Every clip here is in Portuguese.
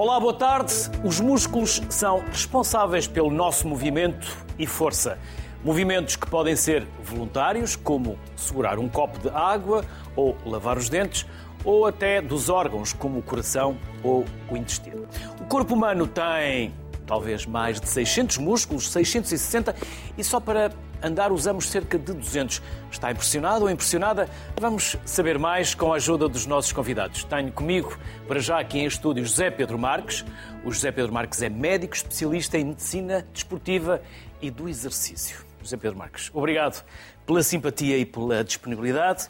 Olá, boa tarde. Os músculos são responsáveis pelo nosso movimento e força. Movimentos que podem ser voluntários, como segurar um copo de água ou lavar os dentes, ou até dos órgãos, como o coração ou o intestino. O corpo humano tem talvez mais de 600 músculos, 660, e só para andar usamos cerca de 200. Está impressionado ou impressionada? Vamos saber mais com a ajuda dos nossos convidados. Tenho comigo, para já aqui em estúdio, José Pedro Marques. O José Pedro Marques é médico especialista em medicina desportiva e do exercício. José Pedro Marques, obrigado pela simpatia e pela disponibilidade.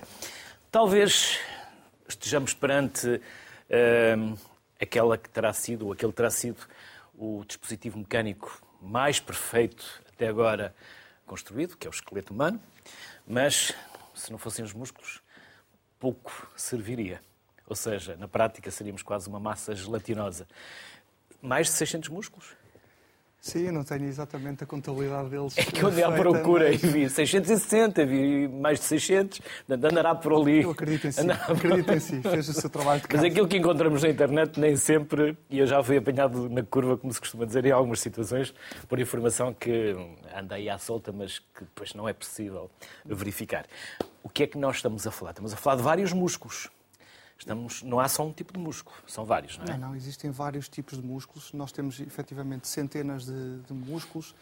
Talvez estejamos perante uh, aquela que terá sido, ou aquele terá sido, o dispositivo mecânico mais perfeito até agora construído, que é o esqueleto humano, mas se não fossem os músculos, pouco serviria. Ou seja, na prática seríamos quase uma massa gelatinosa. Mais de 600 músculos? Sim, eu não tenho exatamente a contabilidade deles. É que eu andei à procura mas... e vi 660, vi mais de 600, andará por ali. Eu acredito em si, acredito em si, fez o seu trabalho de casa. Mas aquilo que encontramos na internet nem sempre, e eu já fui apanhado na curva, como se costuma dizer, em algumas situações, por informação que anda aí à solta, mas que depois não é possível verificar. O que é que nós estamos a falar? Estamos a falar de vários músculos. Estamos, não há só um tipo de músculo, são vários, não é? Não, não, existem vários tipos de músculos. Nós temos efetivamente centenas de, de músculos.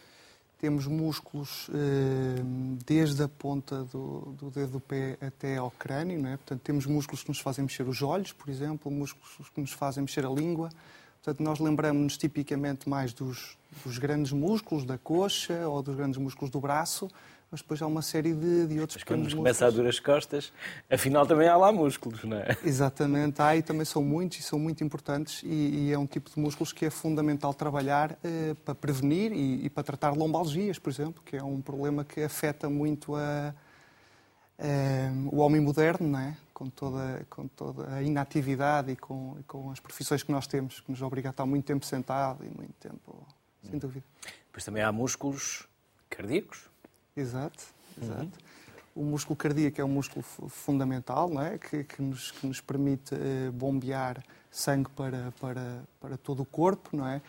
Temos músculos eh, desde a ponta do, do, dedo do pé até ao crânio, não é? Portanto, temos músculos que nos fazem mexer os olhos, por exemplo, músculos que nos fazem mexer a língua. Portanto, nós lembramos-nos tipicamente mais dos, dos grandes músculos da coxa ou dos grandes músculos do braço, mas depois há uma série de, de outros mas quando nos começa a durar as costas, afinal também há lá músculos, não é? Exatamente, há e também são muitos e são muito importantes e, e é um tipo de músculos que é fundamental trabalhar eh, para prevenir e, e, para tratar lombalgias, por exemplo, que é um problema que afeta muito a, a, o homem moderno, não é? Com toda, com toda a inatividade e com, com as profissões que nós temos, que nos obriga a estar muito tempo sentado e muito tempo, sem dúvida. Pois também há músculos cardíacos, Exato, exato. Uhum. O músculo cardíaco é um músculo fundamental, não é? que, que, nos, que nos permite eh, bombear sangue para, para, para todo o corpo, não é?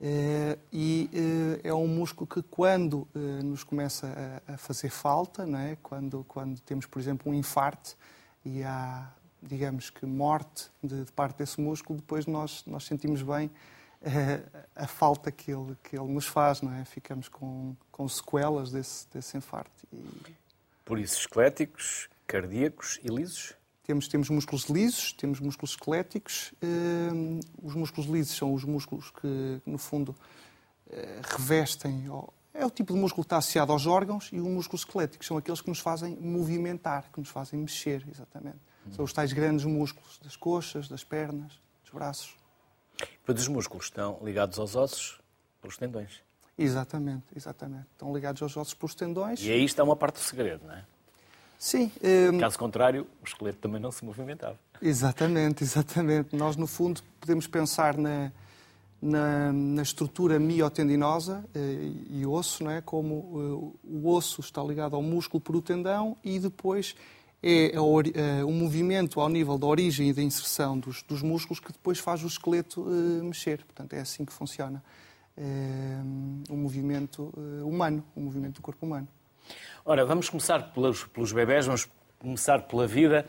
Eh, e eh, é um músculo que, quando nos começa a, a, fazer falta, não é? quando, quando temos, por exemplo, um infarto e há, digamos que, morte de, de parte desse músculo, depois nós, nós sentimos bem a falta que ele, que ele nos faz, não é? Ficamos com, com sequelas desse, desse infarto. E... Por isso, esqueléticos, cardíacos e lisos? Temos, temos músculos lisos, temos músculos esqueléticos. Uh, os músculos lisos são os músculos que, no fundo, uh, revestem. É o tipo de músculo que está associado aos órgãos e os músculos esqueléticos são aqueles que nos fazem movimentar, que nos fazem mexer, exatamente. Uhum. São os tais grandes músculos das coxas, das pernas, dos braços. Pois os músculos estão ligados aos ossos pelos tendões. Exatamente, exatamente. Estão ligados aos ossos pelos tendões. E aí está uma parte do segredo, não é? Sim. Um... Caso contrário, o esqueleto também não se movimentava. Exatamente, exatamente. Nós, no fundo, podemos pensar na, na, na estrutura miotendinosa eh, e osso, não é? como eh, o osso está ligado ao músculo por o tendão e depois é o movimento ao nível da origem e da inserção dos, dos músculos que depois faz o esqueleto uh, mexer. Portanto, é assim que funciona o movimento uh, humano, o movimento do corpo humano. Ora, vamos começar pelos, pelos bebés, vamos começar pela vida.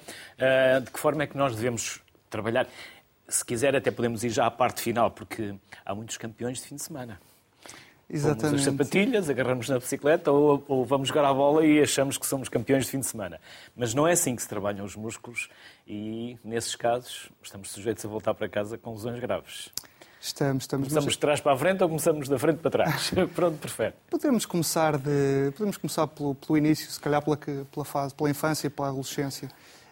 de que forma é que nós devemos trabalhar? Se quiser, até podemos ir já à parte final, porque há muitos campeões de fim de semana. Exatamente. Pomos as sapatilhas, agarramos na bicicleta ou, ou, vamos jogar a bola e achamos que somos campeões de fim de semana. Mas não é assim que se trabalham os músculos e, nesses casos, estamos sujeitos a voltar para casa com lesões graves. Estamos, estamos. Começamos mas... de trás para a frente ou começamos da frente para trás? Pronto, prefere. Podemos começar, de... Podemos começar pelo, pelo início, se calhar pela, pela fase, pela infância pela adolescência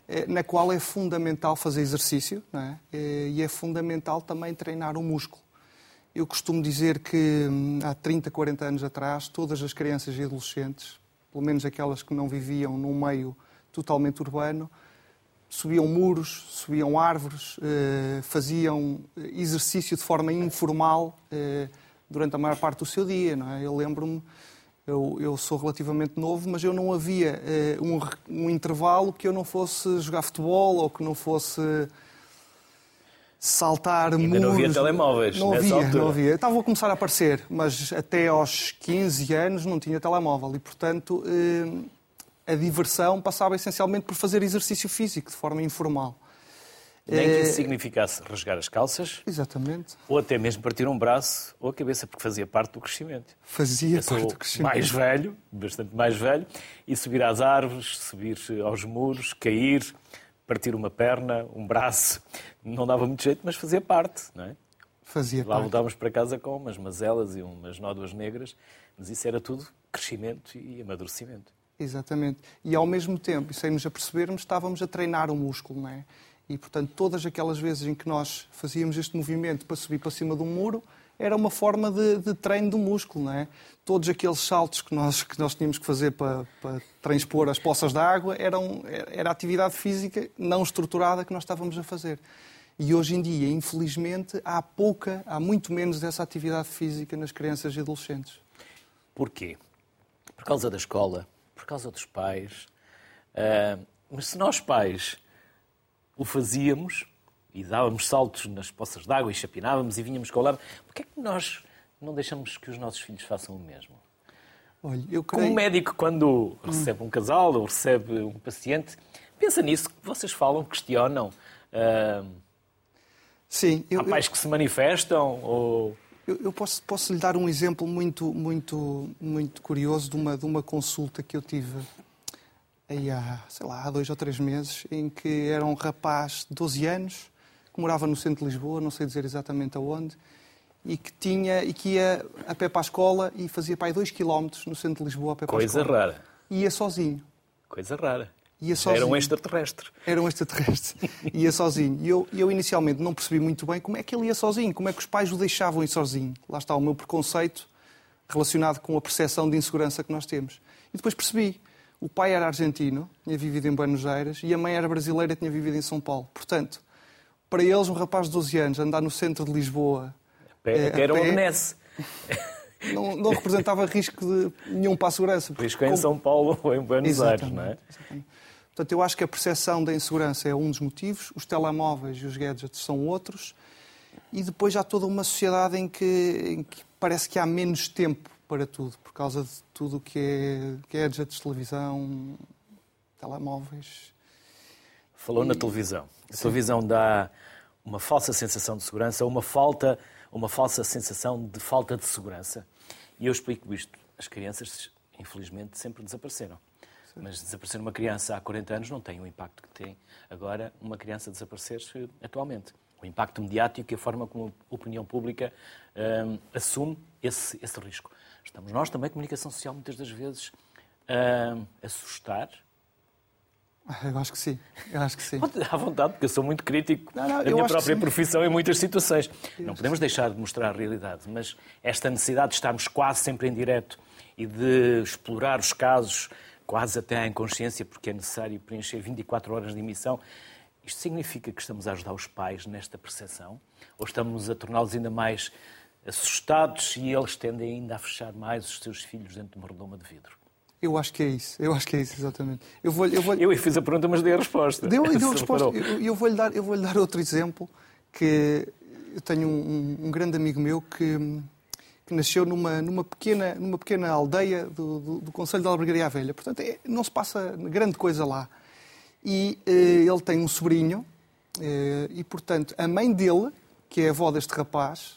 eh, na qual é fundamental fazer exercício é? Eh, e é fundamental também treinar o músculo. Eu costumo dizer que hum, há 30, 40 anos atrás, todas as crianças e adolescentes, pelo menos aquelas que não viviam num meio totalmente urbano, subiam muros, subiam árvores, eh, faziam exercício de forma informal eh, durante a maior parte do seu dia. Não é? Eu lembro-me, eu, eu, sou relativamente novo, mas eu não havia eh, um, um intervalo que eu não fosse jogar futebol ou que não fosse saltar Ainda muros. não havia telemóveis Não nessa havia, altura. não havia. Estavam a começar a aparecer, mas até aos 15 anos não tinha telemóvel e, portanto, eh, a diversão passava essencialmente por fazer exercício físico de forma informal. Nem que Eh, isso significasse rasgar as calças, Exatamente. ou até mesmo partir um braço ou a cabeça, porque fazia parte do crescimento. Fazia parte do crescimento. mais velho, bastante mais velho, e subir às árvores, subir aos muros, cair, partir uma perna, um braço, não dava muito jeito, mas fazia parte, não é? Fazia Lá parte. voltávamos para casa com umas mazelas e umas nódoas negras, mas isso era tudo crescimento e amadurecimento. Exatamente. E ao mesmo tempo, e sem nos apercebermos, estávamos a treinar o músculo, não é? E, portanto, todas aquelas vezes em que nós fazíamos este movimento para subir para cima de um muro, era uma forma de, de treino do músculo, não é? Todos aqueles saltos que nós, que nós tínhamos que fazer para, para transpor as poças de água eram, era atividade física não estruturada que nós estávamos a fazer. E hoje em dia, infelizmente, há pouca, há muito menos dessa atividade física nas crianças e adolescentes. Porquê? Por causa da escola, por causa dos pais. Ah, mas se nós pais o fazíamos e dávamos saltos nas poças de água e chapinávamos e vinhamos com o lado, porquê é que nós não deixamos que os nossos filhos façam o mesmo? Olha, Como creio... um médico, quando recebe um casal ou recebe um paciente, pensa nisso, que vocês falam, questionam. Ah, Sim, eu, há pais que se manifestam ou... Eu, eu posso, posso lhe dar um exemplo muito, muito, muito curioso de uma, de uma consulta que eu tive aí há, sei lá, há dois ou três meses, em que era um rapaz de 12 anos, que morava no centro de Lisboa, não sei dizer exatamente aonde, e que, tinha, e que ia a pé para a escola e fazia para aí dois quilómetros no centro de Lisboa a pé para Coisa a escola. rara. E ia sozinho. Coisa rara. Ia Já Era um sozinho. extraterrestre. Era um extraterrestre. ia sozinho. E eu, eu inicialmente não percebi muito bem como é que ele ia sozinho, como é que os pais o deixavam ir sozinho. Lá está o meu preconceito relacionado com a percepção de insegurança que nós temos. E depois percebi. O pai era argentino, tinha vivido em Buenos Aires, e a mãe era brasileira, tinha vivido em São Paulo. Portanto, para eles, um rapaz de 12 anos andar no centro de Lisboa Pé- É, Até era um benesse. não, não representava risco de nenhum para a segurança. Que é em Como- São Paulo ou em Buenos Aires, não é? Exatamente, exatamente. Portanto, eu acho que a percepção da insegurança é um dos motivos, os telemóveis e os gadgets são outros, e depois há toda uma sociedade em que, em que parece que há menos tempo para tudo, por causa de tudo o que é gadgets, televisão, telemóveis. Falou na televisão. A televisão dá uma falsa sensação de segurança, uma, falta, uma falsa sensação de falta de segurança. E eu explico isto. As crianças, infelizmente, sempre desapareceram. Mas desaparecer uma criança há 40 anos não tem o impacto que tem agora uma criança desaparecer atualmente. O impacto mediático e a forma como a opinião pública hum, assume esse, esse risco. Estamos nós também, comunicação social, muitas das vezes, hum, a assustar Ah, Eu acho que sim, eu acho que sim. À vontade, porque eu sou muito crítico Não, não, da eu minha própria profissão em muitas situações. Não podemos deixar de mostrar a realidade, mas esta necessidade de estarmos quase sempre em direto e de explorar os casos quase até à inconsciência, porque é necessário preencher 24 horas de emissão, isto significa que estamos a ajudar os pais nesta percepção? Ou estamos a torná-los ainda mais assustados e eles tendem ainda a fechar mais os seus filhos dentro de uma redoma de vidro? Eu acho que é isso, eu acho que é isso, exatamente. Eu vou, eu vou, Eu fiz a pergunta, mas dei a resposta. Deu, deu a resposta. Eu, eu vou-lhe dar, eu vou-lhe dar outro exemplo que eu tenho um, um grande amigo meu que, que nasceu numa, numa, pequena, numa pequena aldeia do, do, do Conselho de Albergaria Velha. Portanto, é- não se passa grande coisa lá. E eh, ele tem um sobrinho eh, e, portanto, a mãe dele, que é a avó deste rapaz,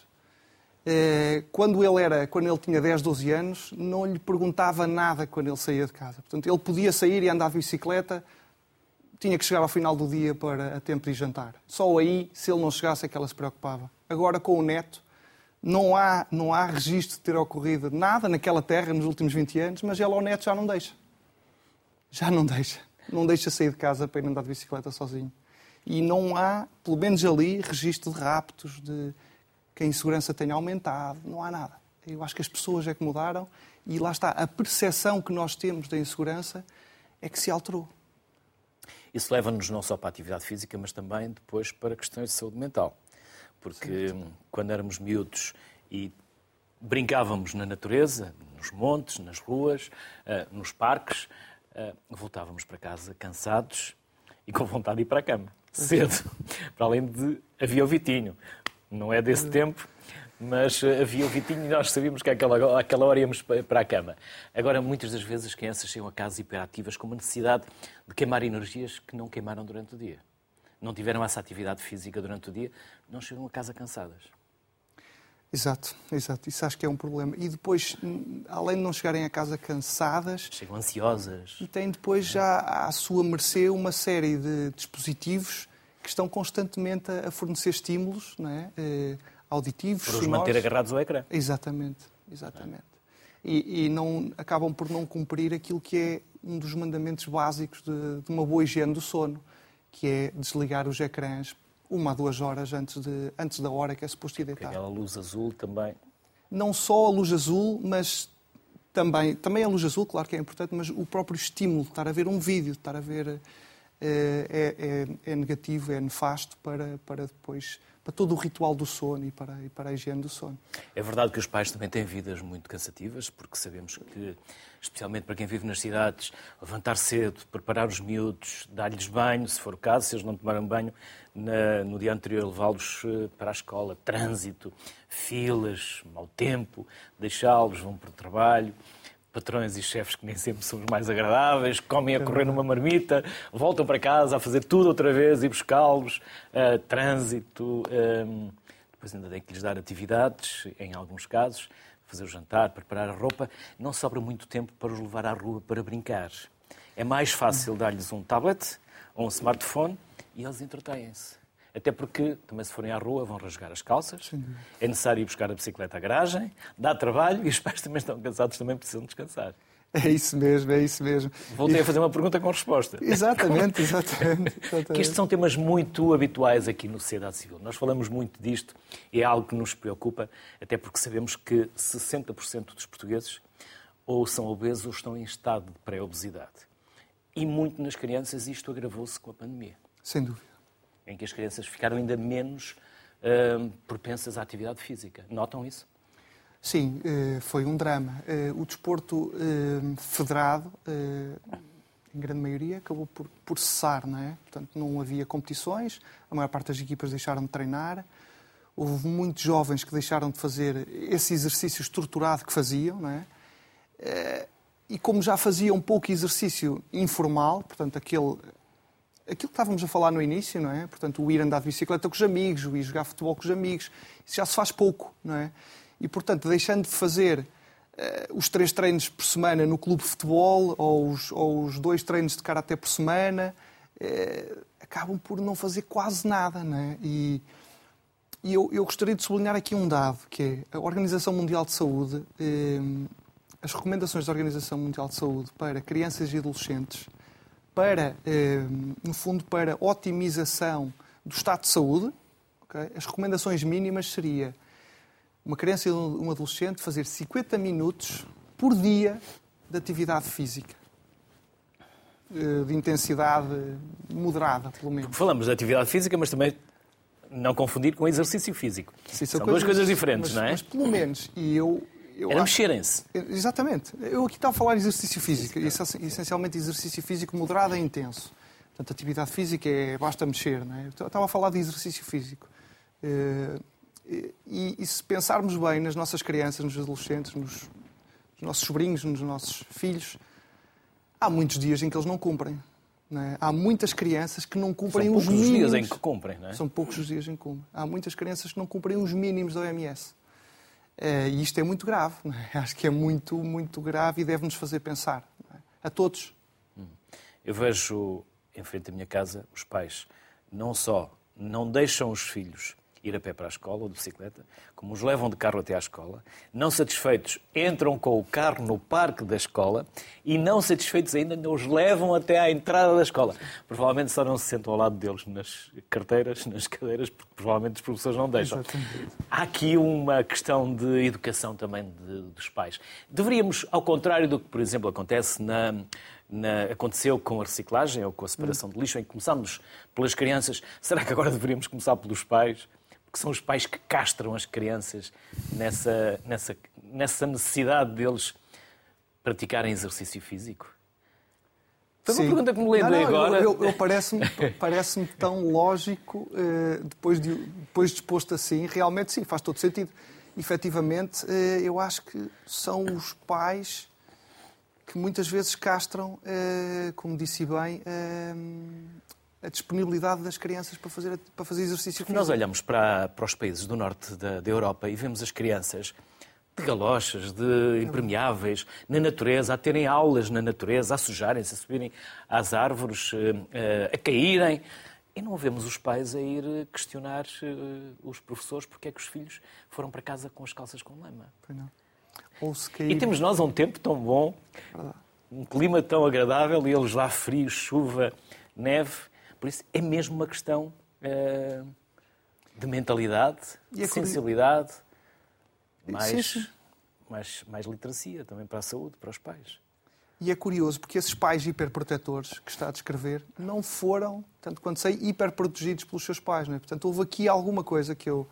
quando ele, era, quando ele tinha 10, 12 anos, não lhe perguntava nada quando ele saía de casa. Portanto, ele podia sair e andar de bicicleta, tinha que chegar ao final do dia para a tempo de jantar. Só aí, se ele não chegasse, é que ela se preocupava. Agora, com o neto, não há, não há registro de ter ocorrido nada naquela terra nos últimos 20 anos, mas ela ao neto já não deixa. Já não deixa. Não deixa sair de casa para ir andar de bicicleta sozinho. E não há, pelo menos ali, registro de raptos, de que a insegurança tenha aumentado. Não há nada. Eu acho que as pessoas é que mudaram e lá está. A percepção que nós temos da insegurança é que se alterou. Isso leva-nos não só para a atividade física, mas também depois para questões de saúde mental. Porque hum, quando éramos miúdos e brincávamos na natureza, nos montes, nas ruas, ah, nos parques, ah, voltávamos para casa cansados e com vontade de ir para a cama. cedo. Para além de. Havia o Vitinho. Não é desse tempo, mas eh, havia o Vitinho e nós sabíamos que àquela, àquela hora íamos para a cama. Agora, muitas das vezes as crianças chegam a casa hiperativas com uma necessidade de queimar energias que não queimaram durante o dia. Não tiveram essa atividade física durante o dia, não chegam a casa cansadas. Exato, exato. Isso acho que é um problema. E depois, além de não chegarem a casa cansadas. Chegam ansiosas. E têm depois já à sua mercê uma série de dispositivos que estão constantemente a fornecer estímulos não é? Eh, auditivos. Para os manter agarrados ao ecrã. Exatamente, exatamente. E, e, não, acabam por não cumprir aquilo que é um dos mandamentos básicos de, de uma boa higiene do sono, que é desligar os ecrãs uma a duas horas antes, de, antes da hora que é suposto ir deitar. Aquela luz azul também. Não só a luz azul, mas também, também a luz azul, claro que é importante, mas o próprio estímulo de estar a ver um vídeo, de estar a ver é, é, é, negativo, é nefasto para, para depois para todo o ritual do sono e para, e para a higiene do sono. É verdade que os pais também têm vidas muito cansativas, porque sabemos que, especialmente para quem vive nas cidades, levantar cedo, preparar os miúdos, dar-lhes banho, se for o caso, se eles não tomaram banho, na, no dia anterior levá-los eh, para a escola, trânsito, filas, mau tempo, deixá-los, vão para o trabalho patrões e chefes que nem sempre são os mais agradáveis, comem a correr numa marmita, voltam para casa a fazer tudo outra vez e buscá-los, uh, trânsito, um, ehm, depois ainda tem que lhes dar atividades, em alguns casos, fazer o jantar, preparar a roupa. Não sobra muito tempo para os levar à rua para brincar. É mais fácil dar-lhes um tablet ou um smartphone e eles entretêm-se. Até porque, também se forem à rua, vão rasgar as calças. Sim. É necessário ir buscar a bicicleta à garagem, dá trabalho e os pais também estão cansados, também precisam descansar. É isso mesmo, é isso mesmo. Voltei a fazer uma pergunta com resposta. Exatamente, exatamente. exatamente. Que estes são temas muito habituais aqui no Sociedade Civil. Nós falamos muito disto e é algo que nos preocupa, até porque sabemos que 60% dos portugueses ou são obesos ou estão em estado de pré-obesidade. E muito nas crianças isto agravou-se com a pandemia. Sem dúvida em que as crianças ficaram ainda menos uh, propensas à atividade física. Notam isso? Sim, eh, foi um drama. Eh, o desporto eh, federado, em grande maioria, acabou por, por cessar, não é? Portanto, não havia competições, a maior parte das equipas deixaram de treinar, houve muitos jovens que deixaram de fazer esse exercício estruturado que faziam, não é? E como já faziam pouco exercício informal, portanto, aquele aquilo que estávamos a falar no início, não é? Portanto, o ir andar de bicicleta com os amigos, o ir jogar futebol com os amigos, isso já se faz pouco, não é? E, portanto, deixando de fazer uh, os três treinos por semana no clube de futebol ou os, ou os dois treinos de karaté por semana, uh, acabam por não fazer quase nada, não é? E, e eu, eu, gostaria de sublinhar aqui um dado, que é a Organização Mundial de Saúde, uh, as recomendações da Organização Mundial de Saúde para crianças e adolescentes para, eh, no fundo, para otimização do estado de saúde, okay? as recomendações mínimas seria uma criança e um adolescente fazer 50 minutos por dia de atividade física. Eh, de intensidade moderada, pelo menos. Falamos de atividade física, mas também não confundir com exercício físico. Sim, são, são coisas, duas coisas diferentes, mas, não é? Mas pelo menos, e eu eu Era mexerem-se. Exatamente. Eu aqui estava a falar de exercício físico, essencialmente exercício físico moderado e intenso. Portanto, atividade física é basta mexer, não é? Eu estava a falar de exercício físico. Eh, e, e, se pensarmos bem nas nossas crianças, nos adolescentes, nos, nos, nossos sobrinhos, nos nossos filhos, há muitos dias em que eles não cumprem. Não é? Há muitas crianças que não cumprem São os mínimos. São poucos os dias em que cumprem, não é? São poucos os dias em que cumprem. Há muitas crianças que não cumprem os mínimos da OMS. Eh, e isto é muito grave. É? Acho que é muito, muito grave e deve-nos fazer pensar. É? A todos. Hum. Eu vejo em frente à minha casa os pais não só não deixam os filhos ir a pé para a escola ou de bicicleta, como os levam de carro até à escola. Não satisfeitos, entram com o carro no parque da escola e, não satisfeitos ainda, os levam até à entrada da escola. Provavelmente só não se sentam ao lado deles nas carteiras, nas cadeiras, porque provavelmente os professores não deixam. Exatamente. Há aqui uma questão de educação também de, dos pais. Deveríamos, ao contrário do que, por exemplo, acontece na na, aconteceu com a reciclagem ou com a separação de lixo, em que começámos pelas crianças, será que agora deveríamos começar pelos pais? Que são os pais que castram as crianças nessa, nessa, nessa necessidade deles praticarem exercício físico? Foi uma pergunta que me lembrei não, não, agora. Eu, eu, eu parece-me parece tão lógico, uh, depois, de, depois disposto assim, realmente sim, faz todo sentido. Efetivamente, uh, eu acho que são os pais que muitas vezes castram, uh, como disse bem, a disponibilidade das crianças para fazer, para fazer exercício físico. Nós olhamos para, para os países do norte da, da Europa e vemos as crianças de galochas, de impermeáveis, na natureza, a terem aulas na natureza, a sujarem-se, a subirem às árvores, eh, a caírem. E não vemos os pais a ir questionar eh, os professores porque é que os filhos foram para casa com as calças com lama. E temos nós um tempo tão bom, um clima tão agradável e eles lá frio, chuva, neve. Por isso é mesmo uma questão uh, de mentalidade, de sensibilidade, mais, sim, sim. Mais, mais literacia também para a saúde, para os pais. E é curioso porque esses pais hiperprotetores que está a descrever não foram, tanto quanto sei, hiperprotegidos pelos seus pais. Não é? Portanto, houve aqui alguma coisa que eu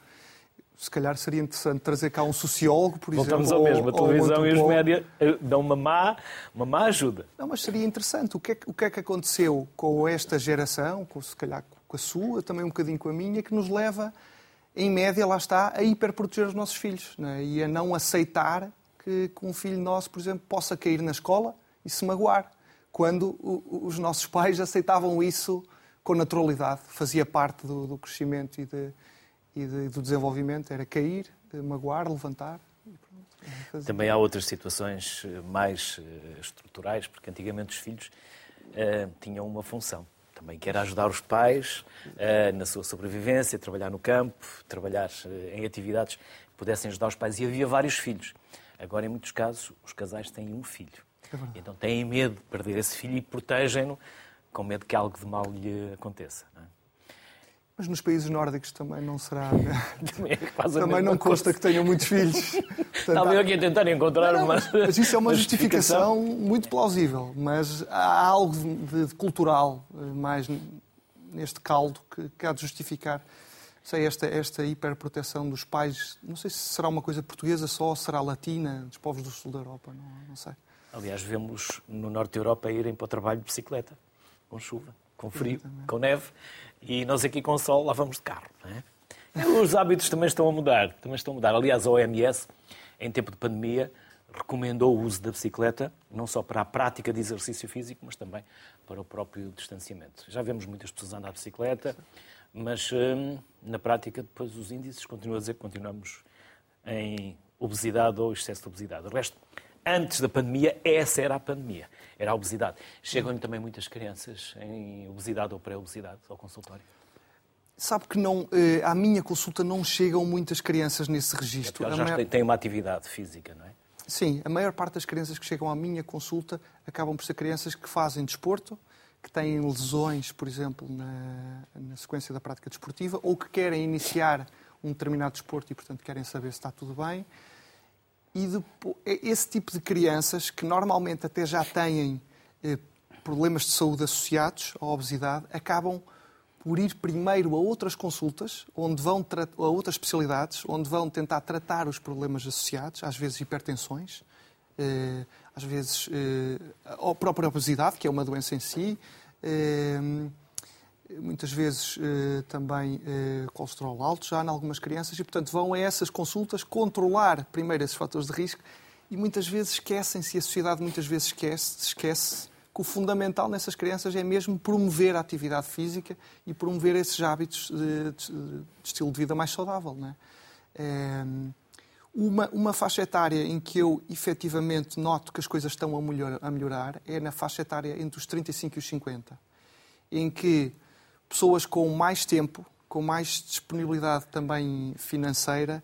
se calhar seria interessante trazer cá um sociólogo, por Voltamos exemplo. Voltamos ao mesmo. A televisão um e os média eh, dão uma má, uma má ajuda. Não, mas seria interessante. O que, é, o que é que aconteceu com esta geração, com, se calhar com a sua, também um bocadinho com a minha, que nos leva, em média, lá está, a hiperproteger os nossos filhos é? e a não aceitar que, que um filho nosso, por exemplo, possa cair na escola e se magoar. Quando os nossos pais aceitavam isso com naturalidade, fazia parte do, do crescimento e de e de, do desenvolvimento era cair, magoar, levantar. Também há outras situações eh, mais uh, estruturais, porque antigamente os filhos uh, tinham uma função também, que era ajudar os pais uh, na sua sobrevivência, trabalhar no campo, trabalhar em atividades que pudessem ajudar os pais. E havia vários filhos. Agora, em muitos casos, os casais têm um filho. É então têm medo de perder esse filho e protegem-no com medo que algo de mal lhe aconteça. É? Mas nos países nórdicos também não será. também, é também não consta que tenham muitos filhos. Estava eu aqui a tentar encontrar não, uma. Mas isso é uma justificação muito plausível. Mas há algo de, de cultural eh, mais neste caldo que, que há de justificar sei, esta, esta hiperproteção dos pais. Não sei se será uma coisa portuguesa só ou será latina, dos povos do sul da Europa, não, não sei. Aliás, vemos no norte da Europa irem para o trabalho de bicicleta, com chuva, com frio, Exatamente. com neve. E nós aqui com o sol lá vamos de carro. É? Os hábitos também estão a mudar. Também estão a mudar. Aliás, a OMS, em tempo de pandemia, recomendou o uso da bicicleta, não só para a prática de exercício físico, mas também para o próprio distanciamento. Já vemos muitas pessoas andar de bicicleta, mas hum, na prática, depois os índices continuam a dizer que continuamos em obesidade ou excesso de obesidade. O resto, antes da pandemia, essa era a pandemia, era a obesidade. Chegam-lhe também muitas crianças em obesidade ou pré-obesidade ao consultório? Sabe que não, eh, à minha consulta não chegam muitas crianças nesse registro. É já maior... têm uma atividade física, não é? Sim, a maior parte das crianças que chegam à minha consulta acabam por ser crianças que fazem desporto, que têm lesões, por exemplo, na, na sequência da prática desportiva, ou que querem iniciar um determinado desporto e, portanto, querem saber se está tudo bem e depois, esse tipo de crianças, que normalmente até já têm eh, problemas de saúde associados à obesidade, acabam por ir primeiro a outras consultas, onde vão a outras especialidades, onde vão tentar tratar os problemas associados, às vezes hipertensões, eh, às vezes eh, a própria obesidade, que é uma doença em si, eh, muitas vezes eh, também eh, colesterol alto já em algumas crianças e, portanto, vão a essas consultas controlar primeiro esses fatores de risco e muitas vezes esquecem-se, e a sociedade muitas vezes esquece, esquece que o fundamental nessas crianças é mesmo promover a atividade física e promover esses hábitos de, de, de estilo de vida mais saudável. Não é? é uma, uma faixa etária em que eu efetivamente noto que as coisas estão a melhorar, a melhorar é na faixa etária entre os 35 e os 50, em que pessoas com mais tempo, com mais disponibilidade também financeira,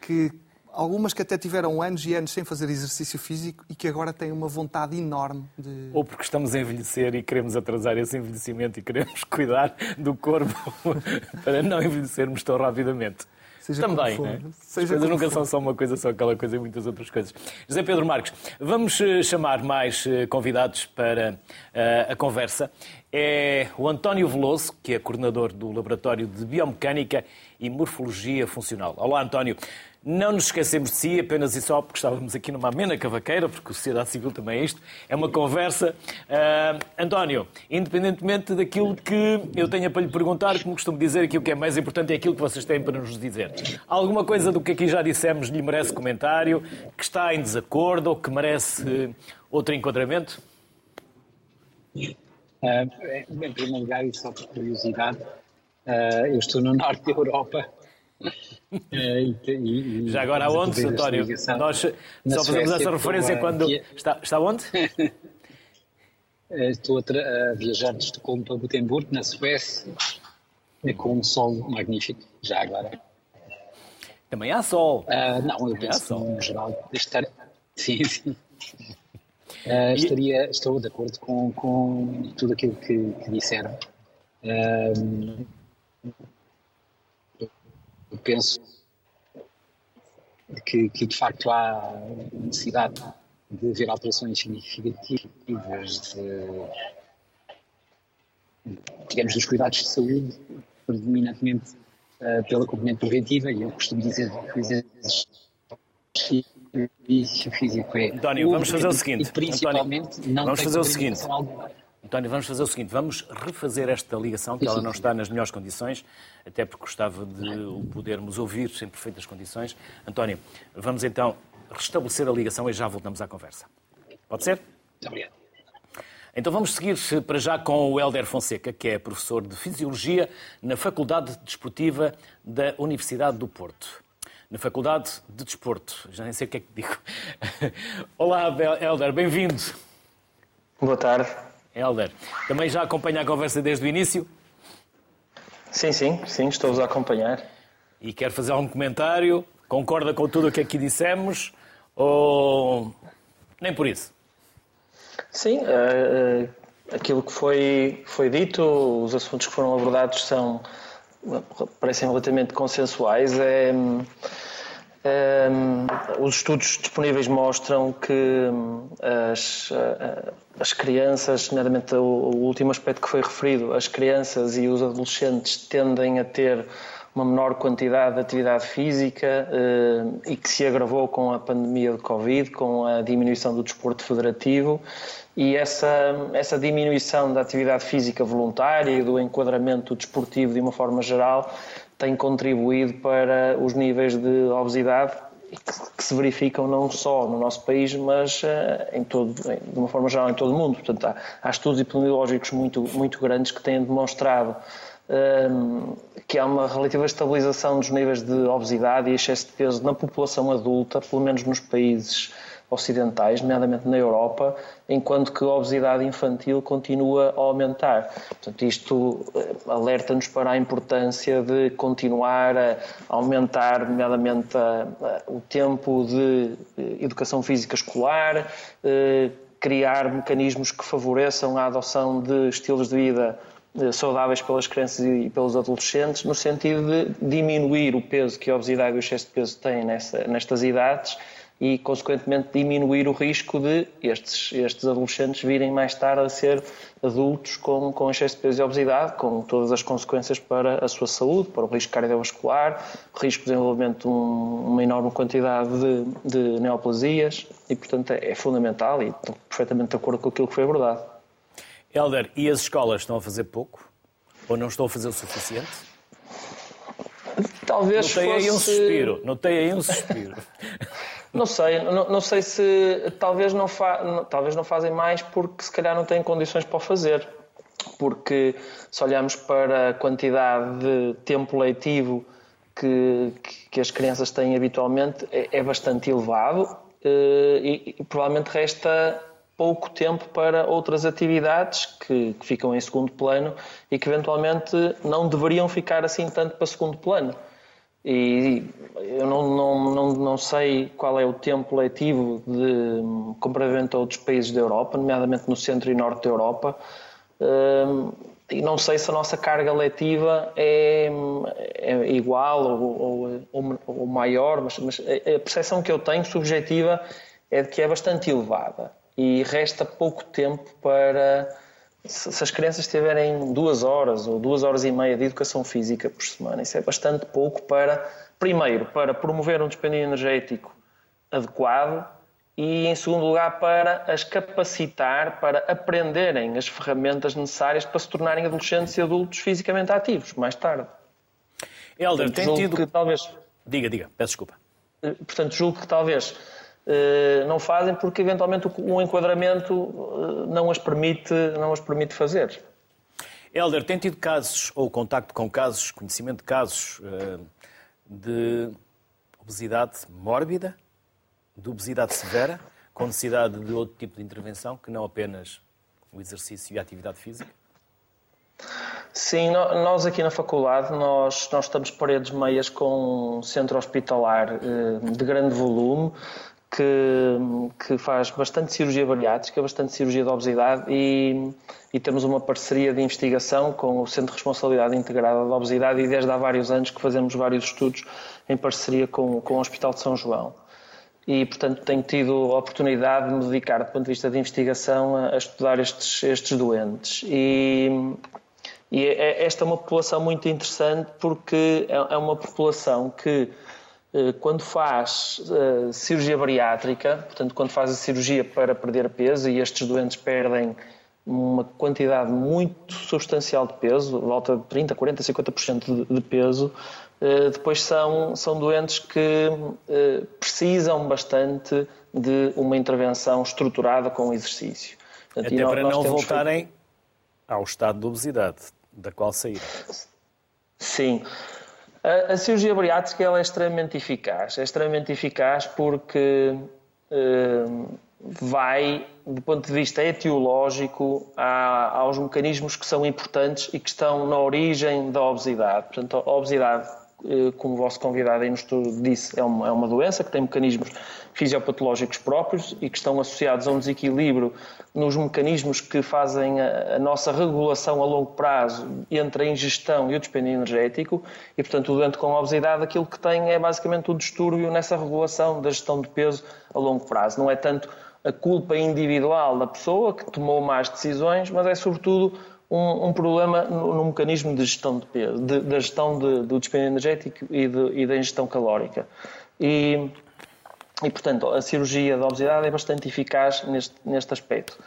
que algumas que até tiveram anos e anos sem fazer exercício físico e que agora têm uma vontade enorme de. Ou porque estamos a envelhecer e queremos atrasar esse envelhecimento e queremos cuidar do corpo para não envelhecermos tão rapidamente. Seja Também, né? Seja As coisas nunca for. são só uma coisa, só aquela coisa e muitas outras coisas. José Pedro Marques, vamos eh, chamar mais eh, convidados para uh, a conversa. É o António Veloso, que é coordenador do Laboratório de Biomecânica e Morfologia Funcional. Olá, António. Não nos esquecemos de si, apenas e só porque estávamos aqui numa amena cavaqueira, porque a sociedade civil também é isto, é uma conversa. Uh, António, independentemente daquilo que eu tenha para lhe perguntar, como costumo dizer, aquilo que é mais importante é aquilo que vocês têm para nos dizer. Alguma coisa do que aqui já dissemos lhe merece comentário, que está em desacordo ou que merece outro enquadramento? Uh, em primeiro lugar, e só por curiosidade, uh, eu estou no norte da Europa é, e, Já agora aonde, António? Nós só fazemos essa referência quando. Está, está onde? Estou a, a, viajar de Estocolmo para Gotemburgo, na Suécia, com um sol magnífico, já agora. Também há sol. Uh, não, eu penso que, no geral, estar... sim, sim. Uh, estaria, estou de acordo com, com tudo aquilo que, que disseram. Uh, eu penso que, que, de facto há necessidade de haver alterações significativas de, digamos, dos cuidados de saúde, predominantemente uh, pela componente preventiva, e eu costumo dizer que exercício físico é. António, vamos fazer o seguinte. E principalmente António, não vamos fazer o seguinte. António, vamos fazer o seguinte, vamos refazer esta ligação, que ela não está nas melhores condições, até porque gostava de o podermos ouvir em perfeitas condições. António, vamos então restabelecer a ligação e já voltamos à conversa. Pode ser? Muito obrigado. Então vamos seguir para já com o Helder Fonseca, que é professor de Fisiologia na Faculdade Desportiva da Universidade do Porto. Na Faculdade de Desporto. Já nem sei o que é que digo. Olá, Helder, bem-vindo. Boa tarde. Helder, também já acompanha a conversa desde o início? Sim, sim, sim, estou-vos a acompanhar. E quer fazer algum comentário? Concorda com tudo o que aqui dissemos? Ou nem por isso? Sim, uh, aquilo que foi, foi dito, os assuntos que foram abordados são parecem relativamente consensuais. É, um, os estudos disponíveis mostram que as, as crianças, nomeadamente o, o último aspecto que foi referido, as crianças e os adolescentes tendem a ter uma menor quantidade de atividade física uh, e que se agravou com a pandemia de Covid, com a diminuição do desporto federativo e essa, essa diminuição da atividade física voluntária e do enquadramento desportivo de uma forma geral tem contribuído para os níveis de obesidade que se verificam não só no nosso país, mas eh, em todo, de uma forma geral em todo o mundo. Portanto, há, há estudos epidemiológicos muito, muito grandes que têm demonstrado que há uma relativa estabilização dos níveis de obesidade e excesso de peso na população adulta, pelo menos nos países ocidentais, nomeadamente na Europa, enquanto que a obesidade infantil continua a aumentar. Portanto, isto eh, alerta-nos para a importância de continuar a aumentar, nomeadamente, a, a, o tempo de eh, educação física escolar, eh, criar mecanismos que favoreçam a adoção de estilos de vida saudáveis pelas crianças e pelos adolescentes, no sentido de diminuir o peso que a obesidade e o excesso de peso têm nessa, nestas idades e, consequentemente, diminuir o risco de estes, estes adolescentes virem mais tarde a ser adultos com, com excesso de peso e obesidade, com todas as consequências para a sua saúde, para o risco cardiovascular, risco de desenvolvimento de um, uma enorme quantidade de, de neoplasias e, portanto, é, é fundamental e estou perfeitamente de acordo com aquilo que foi abordado. Helder, e as escolas estão a fazer pouco? Ou não estão a fazer o suficiente? Talvez Notei fosse... aí um suspiro. Notei aí um suspiro. Não sei, não, não sei se talvez não, fa, talvez não fazem mais porque se calhar não têm condições para o fazer. Porque se olharmos para a quantidade de tempo letivo que, que as crianças têm habitualmente, é, é bastante elevado eh, e, e, provavelmente resta pouco tempo para outras atividades que, que ficam em segundo plano e que eventualmente não deveriam ficar assim tanto para segundo plano. E eu não, não, não, não sei qual é o tempo letivo de, comparativamente a outros países da Europa, nomeadamente no centro e norte da Europa, hum, e não sei se a nossa carga letiva é, é igual ou, ou, ou maior, mas, mas, a percepção que eu tenho subjetiva é de que é bastante elevada e resta pouco tempo para se as crianças tiverem duas horas ou duas horas e meia de educação física por semana, isso é bastante pouco para primeiro, para promover um dispêndio energético adequado e, em segundo lugar, para as capacitar para aprenderem as ferramentas necessárias para se tornarem adolescentes e adultos fisicamente ativos mais tarde. Helder, tem tido... Que, talvez... Diga, diga, peço desculpa. Eh, portanto, julgo que talvez não fazem porque eventualmente o enquadramento eh, não as permite, não as permite fazer. Helder, tem tido casos, ou contacto com casos, conhecimento de casos de obesidade mórbida, de obesidade severa, com necessidade de outro tipo de intervenção que não apenas o exercício e a atividade física? Sim, nós aqui na faculdade nós, nós estamos paredes meias com um centro hospitalar eh, de grande volume que, que faz bastante cirurgia bariátrica, bastante cirurgia de obesidade e, e, temos uma parceria de investigação com o Centro de Responsabilidade Integrada da Obesidade e desde há vários anos que fazemos vários estudos em parceria com, com o Hospital de São João. E, portanto, tenho tido a oportunidade de me dedicar, do ponto de vista de investigação, a, a estudar estes, estes doentes. E, e é, é, esta é uma população muito interessante porque é, é uma população que, quando faz uh, cirurgia bariátrica, portanto, quando faz a cirurgia para perder peso, e estes doentes perdem uma quantidade muito substancial de peso, volta de 30, 40, 50% de, de peso, uh, depois são, são doentes que uh, precisam bastante de uma intervenção estruturada com o exercício. Portanto, Até para não voltarem feito... ao estado de obesidade da qual saíram. Sim. A, a cirurgia bariátrica é extremamente eficaz. É extremamente eficaz porque uh, vai, do ponto de vista etiológico, a, aos mecanismos que são importantes e que estão na origem da obesidade. Portanto, a obesidade, como o vosso convidado aí no estudo disse, é uma, é uma doença que tem mecanismos fisiopatológicos próprios e que estão associados a um desequilíbrio nos mecanismos que fazem a, a, nossa regulação a longo prazo entre a ingestão e o dispêndio energético e, portanto, o doente com obesidade aquilo que tem é basicamente o distúrbio nessa regulação da gestão de peso a longo prazo. Não é tanto a culpa individual da pessoa que tomou más decisões, mas é sobretudo um, um problema no, no, mecanismo de gestão de peso, da gestão de, do dispêndio energético e, de, e da ingestão calórica. E e, portanto, a cirurgia da obesidade é bastante eficaz neste, neste aspecto.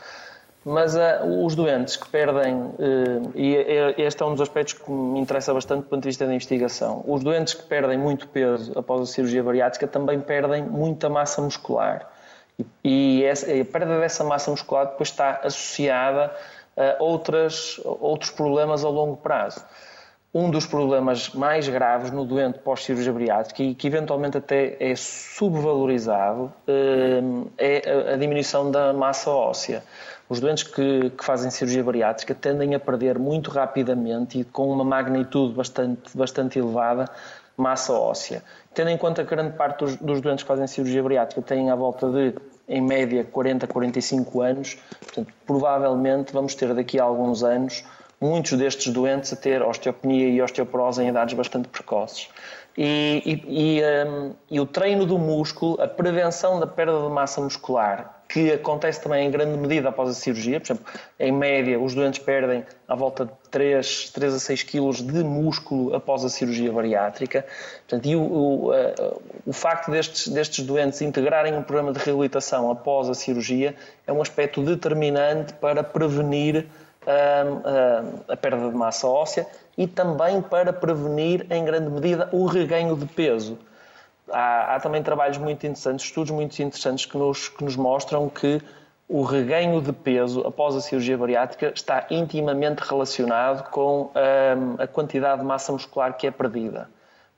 Mas uh, os doentes que perdem, uh, e este é um dos aspectos que me interessa bastante do ponto de vista da investigação, os doentes que perdem muito peso após a cirurgia bariátrica também perdem muita massa muscular. E, e essa, a perda dessa massa muscular depois está associada outras, outros problemas a longo prazo um dos problemas mais graves no doente pós-cirurgia bariátrica e que eventualmente até é subvalorizado eh, é a diminuição da massa óssea. Os doentes que, que, fazem cirurgia bariátrica tendem a perder muito rapidamente e com uma magnitude bastante, bastante elevada massa óssea. Tendo em conta que grande parte dos, dos doentes que fazem cirurgia bariátrica têm à volta de, em média, 40, 45 anos, portanto, provavelmente vamos ter daqui a alguns anos muitos destes doentes a ter osteopenia e osteoporose em idades bastante precoces. E, e, e, um, e, o treino do músculo, a prevenção da perda de massa muscular, que acontece também em grande medida após a cirurgia, por exemplo, em média os doentes perdem à volta de 3, 3 a 6 quilos de músculo após a cirurgia bariátrica. Portanto, e o, o, o facto destes, destes doentes integrarem um programa de reabilitação após a cirurgia é um aspecto determinante para prevenir a, a, perda de massa óssea e também para prevenir, em grande medida, o reganho de peso. Há, há, também trabalhos muito interessantes, estudos muito interessantes que nos, que nos mostram que o reganho de peso após a cirurgia bariátrica está intimamente relacionado com a quantidade de massa muscular que é perdida.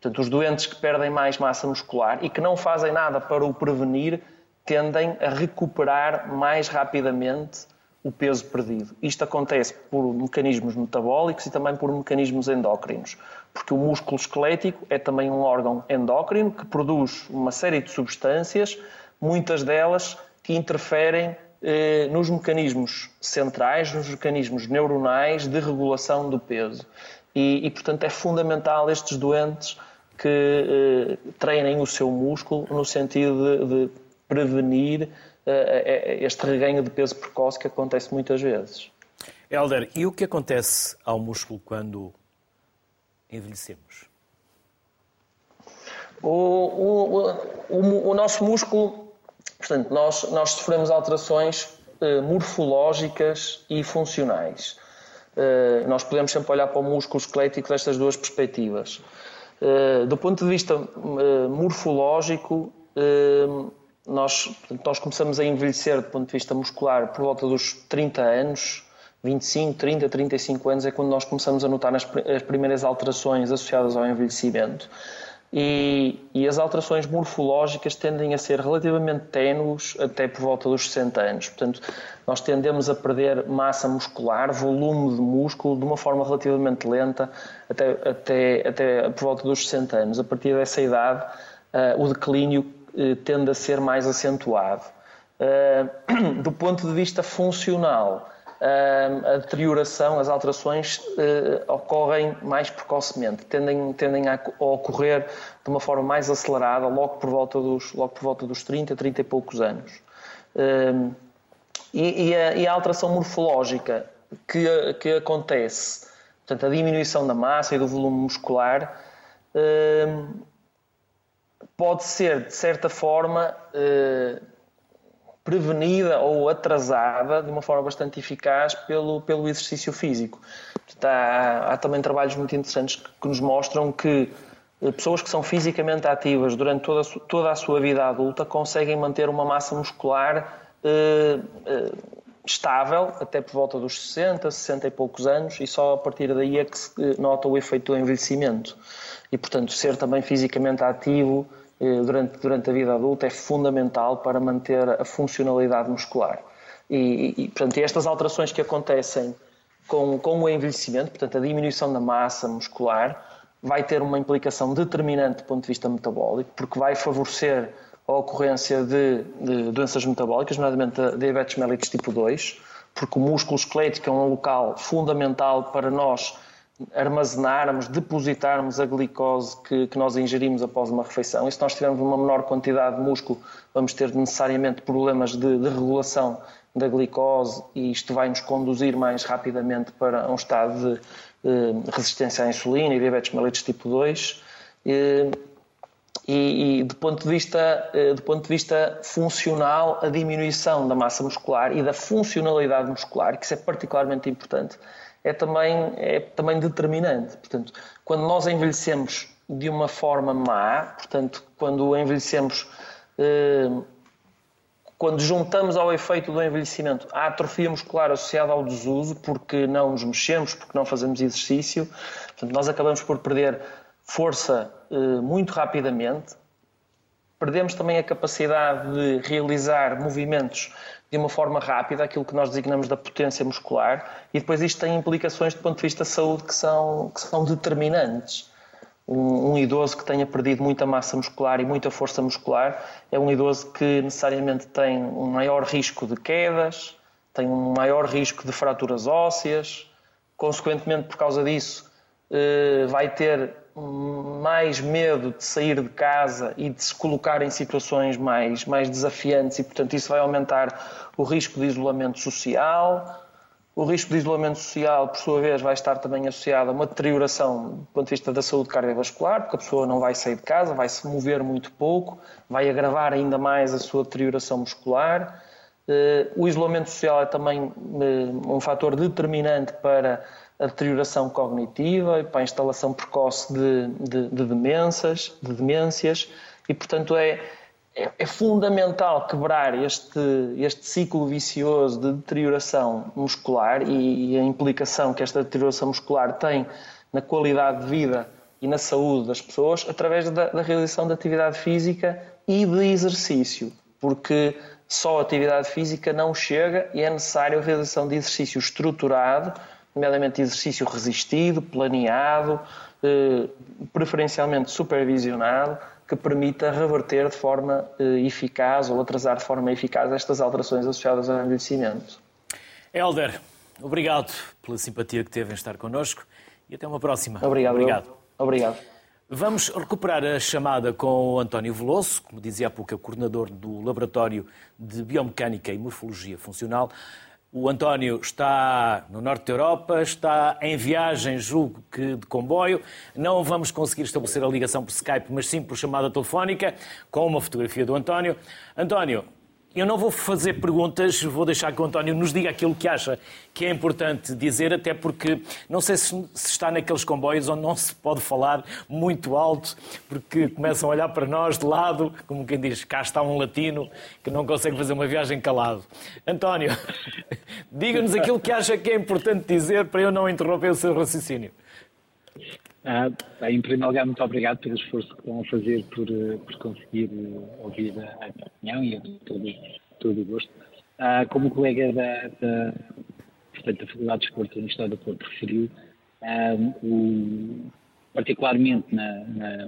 Portanto, os doentes que perdem mais massa muscular e que não fazem nada para o prevenir tendem a recuperar mais rapidamente o peso perdido. Isto acontece por mecanismos metabólicos e também por mecanismos endócrinos, porque o músculo esquelético é também um órgão endócrino que produz uma série de substâncias, muitas delas que interferem eh, nos mecanismos centrais, nos mecanismos neuronais de regulação do peso. E, e portanto, é fundamental estes doentes que eh, treinem o seu músculo no sentido de, de prevenir este reganho de peso precoce que acontece muitas vezes. Helder, e o que acontece ao músculo quando envelhecemos? O, o, o, o nosso músculo, portanto, nós, nós sofremos alterações morfológicas e funcionais. Nós podemos sempre olhar para o músculo esquelético destas duas perspectivas. Do ponto de vista morfológico, nós, nós começamos a envelhecer do ponto de vista muscular por volta dos 30 anos, 25, 30, 35 anos é quando nós começamos a notar as, as primeiras alterações associadas ao envelhecimento. E, e, as alterações morfológicas tendem a ser relativamente ténues até por volta dos 60 anos. Portanto, nós tendemos a perder massa muscular, volume de músculo, de uma forma relativamente lenta até, até, até por volta dos 60 anos. A partir dessa idade, uh, o declínio tende a ser mais acentuado. Uh, do ponto de vista funcional, a deterioração, as alterações eh, ocorrem mais precocemente, tendem, tendem a ocorrer de uma forma mais acelerada logo por volta dos, logo por volta dos 30, 30 e poucos anos. E, e, a, e a, alteração morfológica que, que acontece, portanto, a diminuição da massa e do volume muscular, pode ser, de certa forma, eh, prevenida ou atrasada de uma forma bastante eficaz pelo, pelo exercício físico. Há, há também trabalhos muito interessantes que, nos mostram que eh, pessoas que são fisicamente ativas durante toda toda a sua vida adulta conseguem manter uma massa muscular eh, eh, estável até por volta dos 60, 60 e poucos anos e só a partir daí é que se eh, nota o efeito do envelhecimento. E, portanto, ser também fisicamente ativo durante, durante a vida adulta é fundamental para manter a funcionalidade muscular. E, e portanto, estas alterações que acontecem com, com o envelhecimento, portanto, a diminuição da massa muscular, vai ter uma implicação determinante do ponto de vista metabólico, porque vai favorecer a ocorrência de, de doenças metabólicas, nomeadamente a diabetes mellitus tipo 2, porque o músculo esquelético é um local fundamental para nós armazenarmos, depositarmos a glicose que, que, nós ingerimos após uma refeição. E se nós tivermos uma menor quantidade de músculo, vamos ter necessariamente problemas de, de regulação da glicose e isto vai nos conduzir mais rapidamente para um estado de eh, resistência à insulina e diabetes mellitus tipo 2. E, e, do, ponto de vista, eh, do ponto de vista funcional, a diminuição da massa muscular e da funcionalidade muscular, que isso é particularmente importante, é também, é também determinante. Portanto, quando nós envelhecemos de uma forma má, portanto, quando envelhecemos, eh, quando juntamos ao efeito do envelhecimento a atrofia muscular associada ao desuso, porque não nos mexemos, porque não fazemos exercício, portanto, nós acabamos por perder força eh, muito rapidamente, perdemos também a capacidade de realizar movimentos de uma forma rápida aquilo que nós designamos da potência muscular e depois isto tem implicações do ponto de vista da saúde que são, que são determinantes. Um, um, idoso que tenha perdido muita massa muscular e muita força muscular é um idoso que necessariamente tem um maior risco de quedas, tem um maior risco de fraturas ósseas, consequentemente, por causa disso, eh, vai ter mais medo de sair de casa e de se colocar em situações mais, mais desafiantes e, portanto, isso vai aumentar o risco de isolamento social. O risco de isolamento social, por sua vez, vai estar também associado a uma deterioração do ponto de vista da saúde cardiovascular, porque a pessoa não vai sair de casa, vai se mover muito pouco, vai agravar ainda mais a sua deterioração muscular. Eh, o isolamento social é também eh, um fator determinante para a deterioração cognitiva e para a instalação precoce de, de, de demências, de demências e, portanto, é, é, é, fundamental quebrar este, este ciclo vicioso de deterioração muscular e, e, a implicação que esta deterioração muscular tem na qualidade de vida e na saúde das pessoas através da, da realização de atividade física e de exercício, porque só a atividade física não chega e é necessário a realização de exercício estruturado nomeadamente exercício resistido, planeado, eh, preferencialmente supervisionado, que permita reverter de forma eh, eficaz ou atrasar de forma eficaz estas alterações associadas ao envelhecimento. Helder, obrigado pela simpatia que teve em estar connosco e até uma próxima. Obrigado. Obrigado. Obrigado. Vamos recuperar a chamada com o António Veloso, como dizia há pouco, é o coordenador do Laboratório de Biomecânica e Morfologia Funcional O António está no norte da Europa, está em viagem, julgo que de comboio. Não vamos conseguir estabelecer a ligação por Skype, mas sim por chamada telefónica, com uma fotografia do António. António, eu não vou fazer perguntas, vou deixar que o António nos diga aquilo que acha que é importante dizer, até porque não sei se, está naqueles comboios onde não se pode falar muito alto, porque começam a olhar para nós de lado, como quem diz, cá está um latino que não consegue fazer uma viagem calado. António, diga-nos aquilo que acha que é importante dizer para eu não interromper o seu raciocínio. Ah, em primeiro lugar, muito obrigado pelo esforço que estão a fazer por, eh, por conseguir eh, ouvir a, a opinião e a todo, todo o gosto. Ah, como colega da, da, portanto, da Faculdade de Esporte da Universidade do Porto referiu, ah, o, particularmente na, na,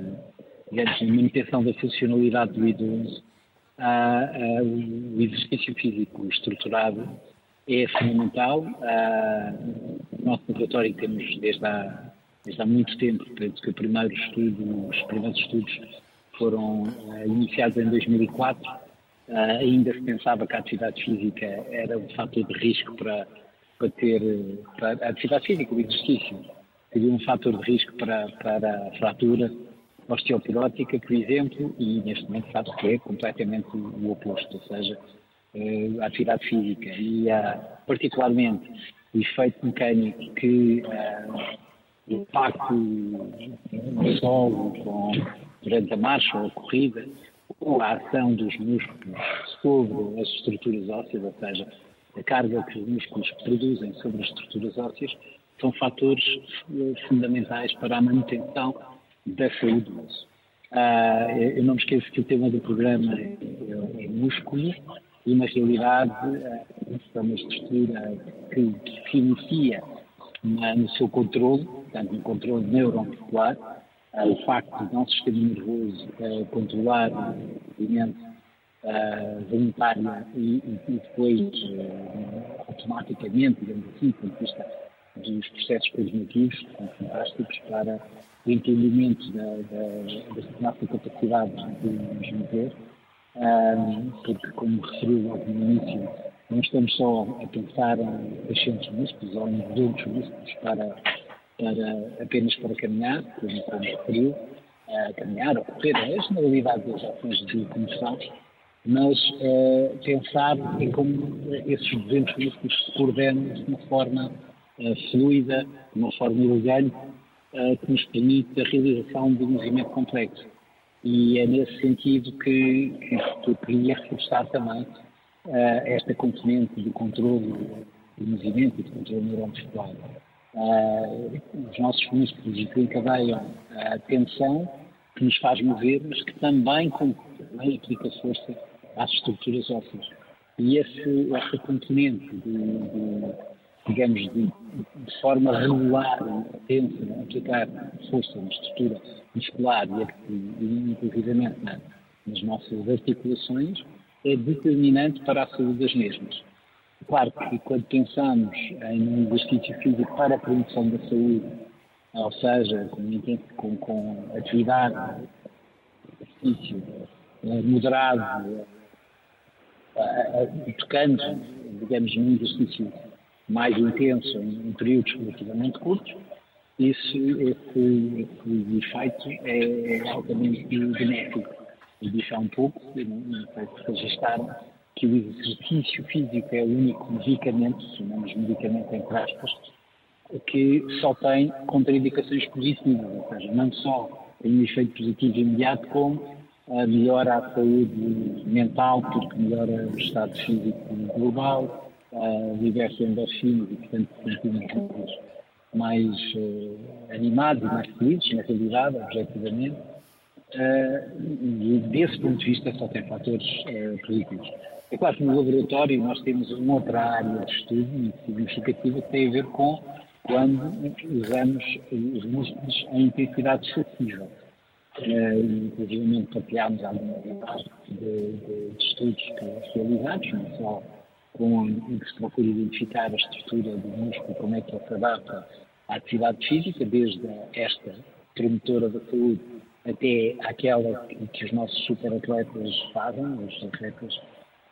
na manutenção da funcionalidade do idoso, ah, ah, o exercício físico estruturado é fundamental. Ah, no nosso laboratório temos desde a desde há muito tempo, penso que o primeiro estudo, os primeiros estudos foram uh, iniciados em 2004, uh, eh, ainda se pensava que a atividade física era um fator de risco para, para ter, para a atividade física, o exercício, seria um fator de risco para, para a fratura osteoporótica, por exemplo, e neste momento sabe-se que é completamente o oposto, ou seja, uh, a atividade física. E particularmente o efeito mecânico que impacto no solo com, durante a marcha ou a corrida, ou a ação dos músculos sobre as estruturas ósseas, ou seja, a carga que os músculos produzem sobre as estruturas ósseas, são fatores fundamentais para a manutenção da saúde do osso. Ah, eu não me esqueço que o tema do programa é, é músculo e, na realidade, é uma estrutura que se inicia no seu controle, portanto, no controle neuromuscular, uh, o facto de um sistema nervoso uh, controlar o movimento uh, e, e, depois uh, automaticamente, digamos assim, do ponto de vista dos processos cognitivos, que são fantásticos para o entendimento da, da, da nossa capacidade de nos mover, porque, como referiu logo no início, não estamos só a pensar em crescentes músculos ou em redondos músculos para, para, apenas para caminhar, como, como referiu, a caminhar ou correr, é a generalidade das ações de comoção, mas uh, pensar em como esses 200 músculos se coordenam de uma forma uh, fluida, de uma forma elegante, uh, que nos permite a realização de um movimento complexo. E é nesse sentido que, que, eu queria reforçar também esta componente de controle do movimento e de controle neuromuscular. Uh, os nossos músculos desencadeiam a tensão que nos faz mover, mas que também, também aplica força às estruturas ósseas. E esse, essa componente de, de digamos, de, de, forma regular, tensa, aplicar força na estrutura muscular e, e inclusive nas nossas articulações, é determinante para a saúde das mesmas. Claro que quando pensamos em um exercício físico para a promoção da saúde, ou seja, com, com, atividade, exercício eh, moderado, eh, eh, tocando, digamos, num exercício mais intenso em, períodos relativamente curtos, esse, esse, esse efeito é, é altamente benéfico e disse há um pouco, não sei se registaram, que o exercício físico é o único medicamento, chamamos medicamento entre aspas, que só tem contraindicações positivas, ou seja, não só tem um efeito positivo imediato, como melhora a saúde mental, porque melhora o estado físico global, diversos endorfinas e, portanto, sentimos mais uh, animados e mais felizes, na realidade, objetivamente e desse ponto de vista só tem fatores uh, positivos. É claro que no laboratório nós temos uma outra área de estudo muito significativa que tem a ver com quando usamos os músculos em intensidade excessiva. Uh, inclusive partilhámos alguma de, de, de estudos que realizados, não só com em que se procura identificar a estrutura do músculo, como é que ele se adapta à atividade física, desde esta promotora da saúde até aquela que os nossos super atletas fazem, os atletas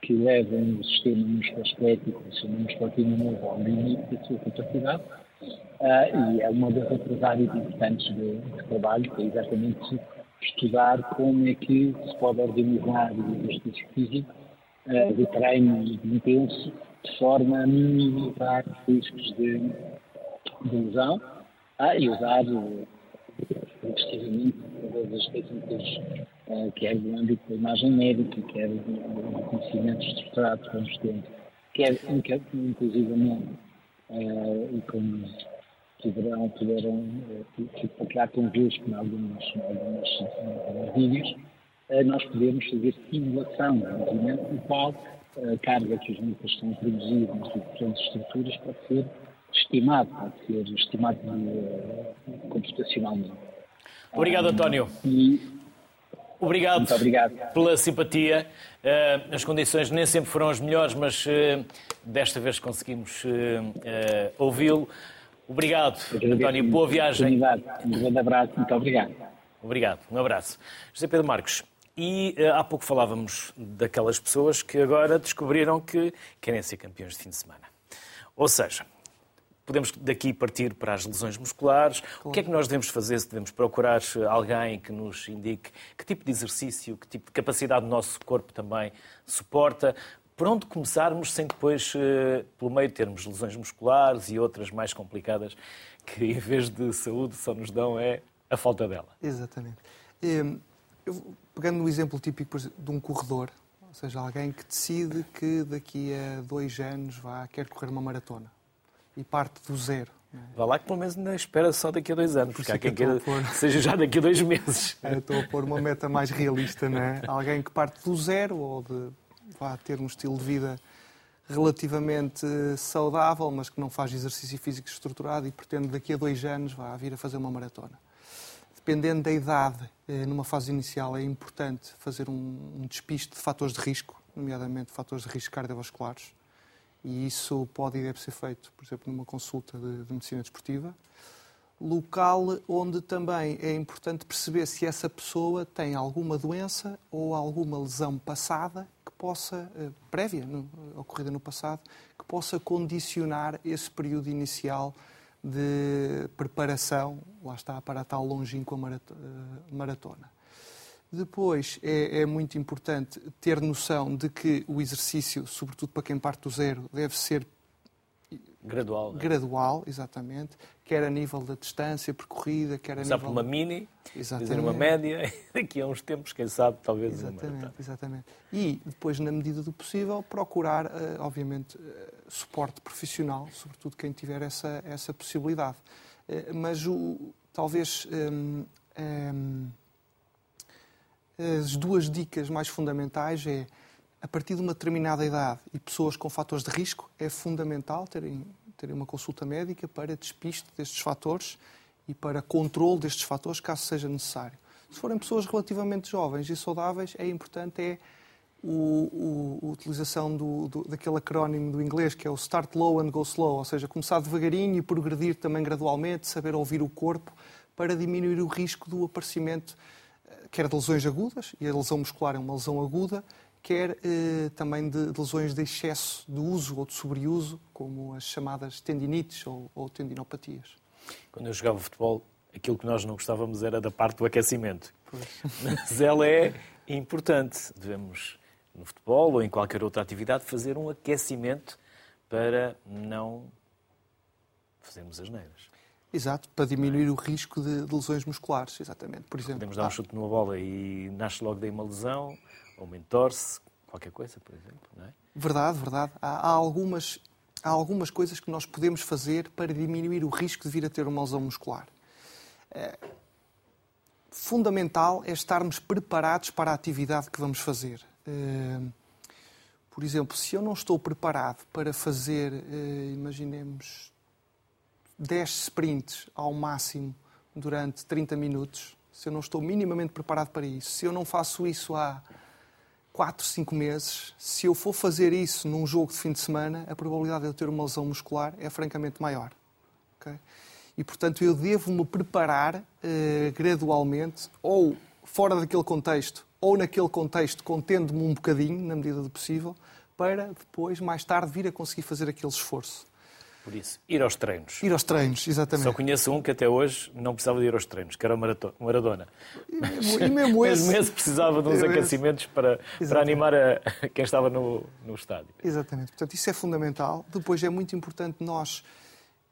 que levam o sistema musculoesquelético, o sistema musculativo novo ao limite da sua capacidade. Uh, e é uma das outras áreas importantes de, de, trabalho, que é exatamente estudar como é que se pode organizar o exercício físico uh, de treino intenso de forma a minimizar os riscos de, de lesão ah, e usar investigativamente todas as técnicas, uh, quer do âmbito da imagem médica, quer do, conhecimento estruturado que vamos tendo, quer inclusivamente, uh, e como poderão, poderão uh, partilhar convosco em alguns, em alguns, vídeos, uh, nós podemos fazer simulação no qual a carga que os músculos estão a produzir nas diferentes estruturas pode ser estimado, pode ser estimado uh, computacionalmente. Obrigado, António. E, obrigado, muito obrigado pela simpatia. Uh, as condições nem sempre foram as melhores, mas uh, desta vez conseguimos ouvi-lo. Obrigado, António. Boa viagem. Um grande abraço. Muito obrigado. Obrigado. Um abraço. José Pedro Marcos, e há pouco falávamos daquelas pessoas que agora descobriram que querem ser campeões de fim de semana. Ou seja, podemos daqui partir para as lesões musculares. Claro. O que é que nós devemos fazer se devemos procurar alguém que nos indique que tipo de exercício, que tipo de capacidade o nosso corpo também suporta? Por onde começarmos sem depois, uh, pelo meio, termos lesões musculares e outras mais complicadas que, em vez de saúde, só nos dão é a falta dela? Exatamente. Eu, pegando no exemplo típico de um corredor, ou seja, alguém que decide que daqui a dois anos vá, quer correr uma maratona e parte do zero. Vá lá que pelo menos não espera só daqui a dois anos, porque há quem queira pôr... seja já daqui a dois meses. É, estou a pôr uma meta mais realista, não é? Alguém que parte do zero ou de vá ter um estilo de vida relativamente saudável, mas que não faz exercício físico estruturado e pretende daqui a dois anos vá vir a fazer uma maratona dependendo da idade, eh, numa fase inicial, é importante fazer um, despiste de fatores de risco, nomeadamente fatores de risco cardiovasculares, e isso pode e deve ser feito, por exemplo, numa consulta de, de medicina desportiva. Local onde também é importante perceber se essa pessoa tem alguma doença ou alguma lesão passada que possa, eh, prévia, ocorrida no passado, que possa condicionar esse período inicial de preparação, lá está, para a tal longínqua eh, maratona. Depois é, é, muito importante ter noção de que o exercício, sobretudo para quem parte do zero, deve ser Gradual. Né? Gradual, exatamente. Quer a nível da distância percorrida, quer a Começar nível... por uma mini, fazer uma média, daqui a uns tempos, quem sabe, talvez exatamente, uma Exatamente. E depois, na medida do possível, procurar, eh, obviamente, eh, suporte profissional, sobretudo quem tiver essa, essa possibilidade. Eh, mas o, talvez hum, hum, as duas dicas mais fundamentais é a partir de uma determinada idade e pessoas com fatores de risco, é fundamental terem, terem uma consulta médica para despiste destes fatores e para controle destes fatores, caso seja necessário. Se forem pessoas relativamente jovens e saudáveis, é importante é o, o, a utilização do, do, daquele acrónimo do inglês que é o Start Low and Go Slow, ou seja, começar devagarinho e progredir também gradualmente, saber ouvir o corpo para diminuir o risco do aparecimento quer de lesões agudas, e a lesão muscular é uma lesão aguda, quer eh, também de, de, lesões de excesso de uso ou de sobreuso, como as chamadas tendinites ou, ou tendinopatias. Quando eu jogava futebol, aquilo que nós não gostávamos era da parte do aquecimento. Pois. Mas ela é importante. Devemos, no futebol ou em qualquer outra atividade, fazer um aquecimento para não fazermos as neiras. Exato, para diminuir o risco de, de lesões musculares, exatamente. Por exemplo, Podemos dar um ah. chute numa bola e nasce logo daí uma lesão, ou mentor-se, qualquer coisa, por exemplo, não é? Verdade, verdade. Há, há, algumas, há algumas coisas que nós podemos fazer para diminuir o risco de vir a ter uma lesão muscular. É, fundamental é estarmos preparados para a atividade que vamos fazer. É, por exemplo, se eu não estou preparado para fazer, é, imaginemos, 10 sprints ao máximo durante 30 minutos, se eu não estou minimamente preparado para isso, se eu não faço isso há 4, 5 meses, se eu for fazer isso num jogo de fim de semana, a probabilidade de eu ter uma lesão muscular é francamente maior. Okay? E, portanto, eu devo me preparar uh, gradualmente, ou fora daquele contexto, ou naquele contexto, contendo-me um bocadinho, na medida do possível, para depois, mais tarde, vir a conseguir fazer aquele esforço. Por isso, ir aos treinos. Ir aos treinos, exatamente. Só conheço um que até hoje não precisava de ir aos treinos, que era o Maradona. E mesmo, e mesmo esse... Mesmo precisava de uns aquecimentos para, para animar a, quem estava no, no estádio. Exatamente. Portanto, isso é fundamental. Depois é muito importante nós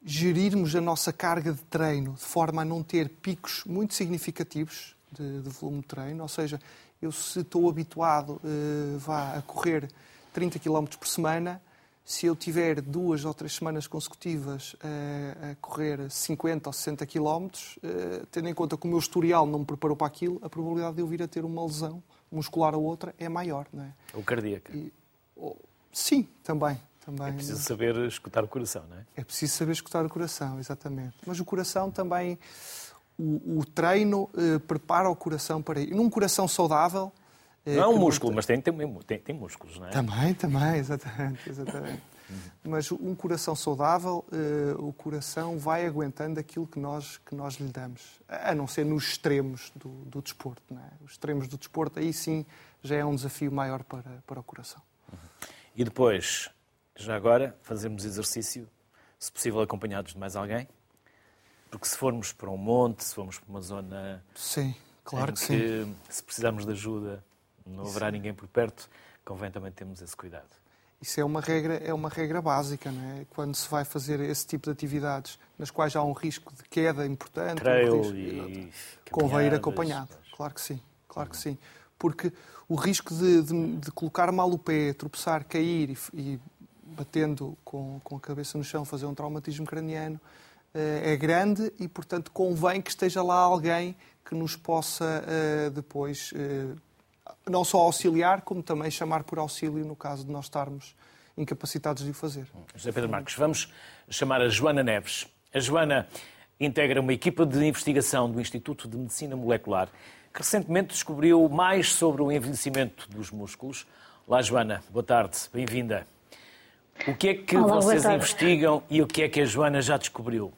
gerirmos a nossa carga de treino de forma a não ter picos muito significativos de, de volume de treino. Ou seja, eu se estou habituado uh, vá, a correr 30 km por semana, se eu tiver duas ou três semanas consecutivas a, a correr 50 ou 60 km, uh, tendo em conta que o meu historial não me preparou para aquilo, a probabilidade de eu vir a ter uma lesão muscular ou outra é maior. Não é? Ou cardíaca. E, ou, sim, também. Também, é preciso saber escutar o coração, não é? É preciso saber escutar o coração, exatamente. Mas o coração também, o, o treino uh, prepara o coração para ir. Num coração saudável, não é um músculo, mas tem, tem, tem, tem, músculos, não é? Também, também, exatamente. exatamente. mas um coração saudável, uh, o coração vai aguentando aquilo que nós, que nós lhe damos, a não ser nos extremos do, do desporto. Não é? Os extremos do desporto, aí sim, já é um desafio maior para, para o coração. E depois, já agora, fazemos exercício, se possível acompanhados de mais alguém? Porque se formos para um monte, se formos para uma zona... Sim, claro que, que sim. Se precisarmos de ajuda não haverá Sim. ninguém por perto, convém também termos esse cuidado. Isso é uma regra, é uma regra básica, não é? Quando se vai fazer esse tipo de atividades nas quais há um risco de queda importante, Trail um risco, e convém ir acompanhado. Mas... Claro que sim, claro que sim. Porque o risco de, de, de colocar mal o pé, tropeçar, cair e, e batendo com, com a cabeça no chão, fazer um traumatismo craniano, é grande e, portanto, convém que esteja lá alguém que nos possa uh, depois uh, não só auxiliar, como também chamar por auxílio no caso de nós estarmos incapacitados de o fazer. José Pedro Marcos, vamos chamar a Joana Neves. A Joana integra uma equipa de investigação do Instituto de Medicina Molecular que recentemente descobriu mais sobre o envelhecimento dos músculos. Olá, Joana, boa tarde, bem-vinda. O que é que Olá, vocês investigam e o que é que a Joana já descobriu?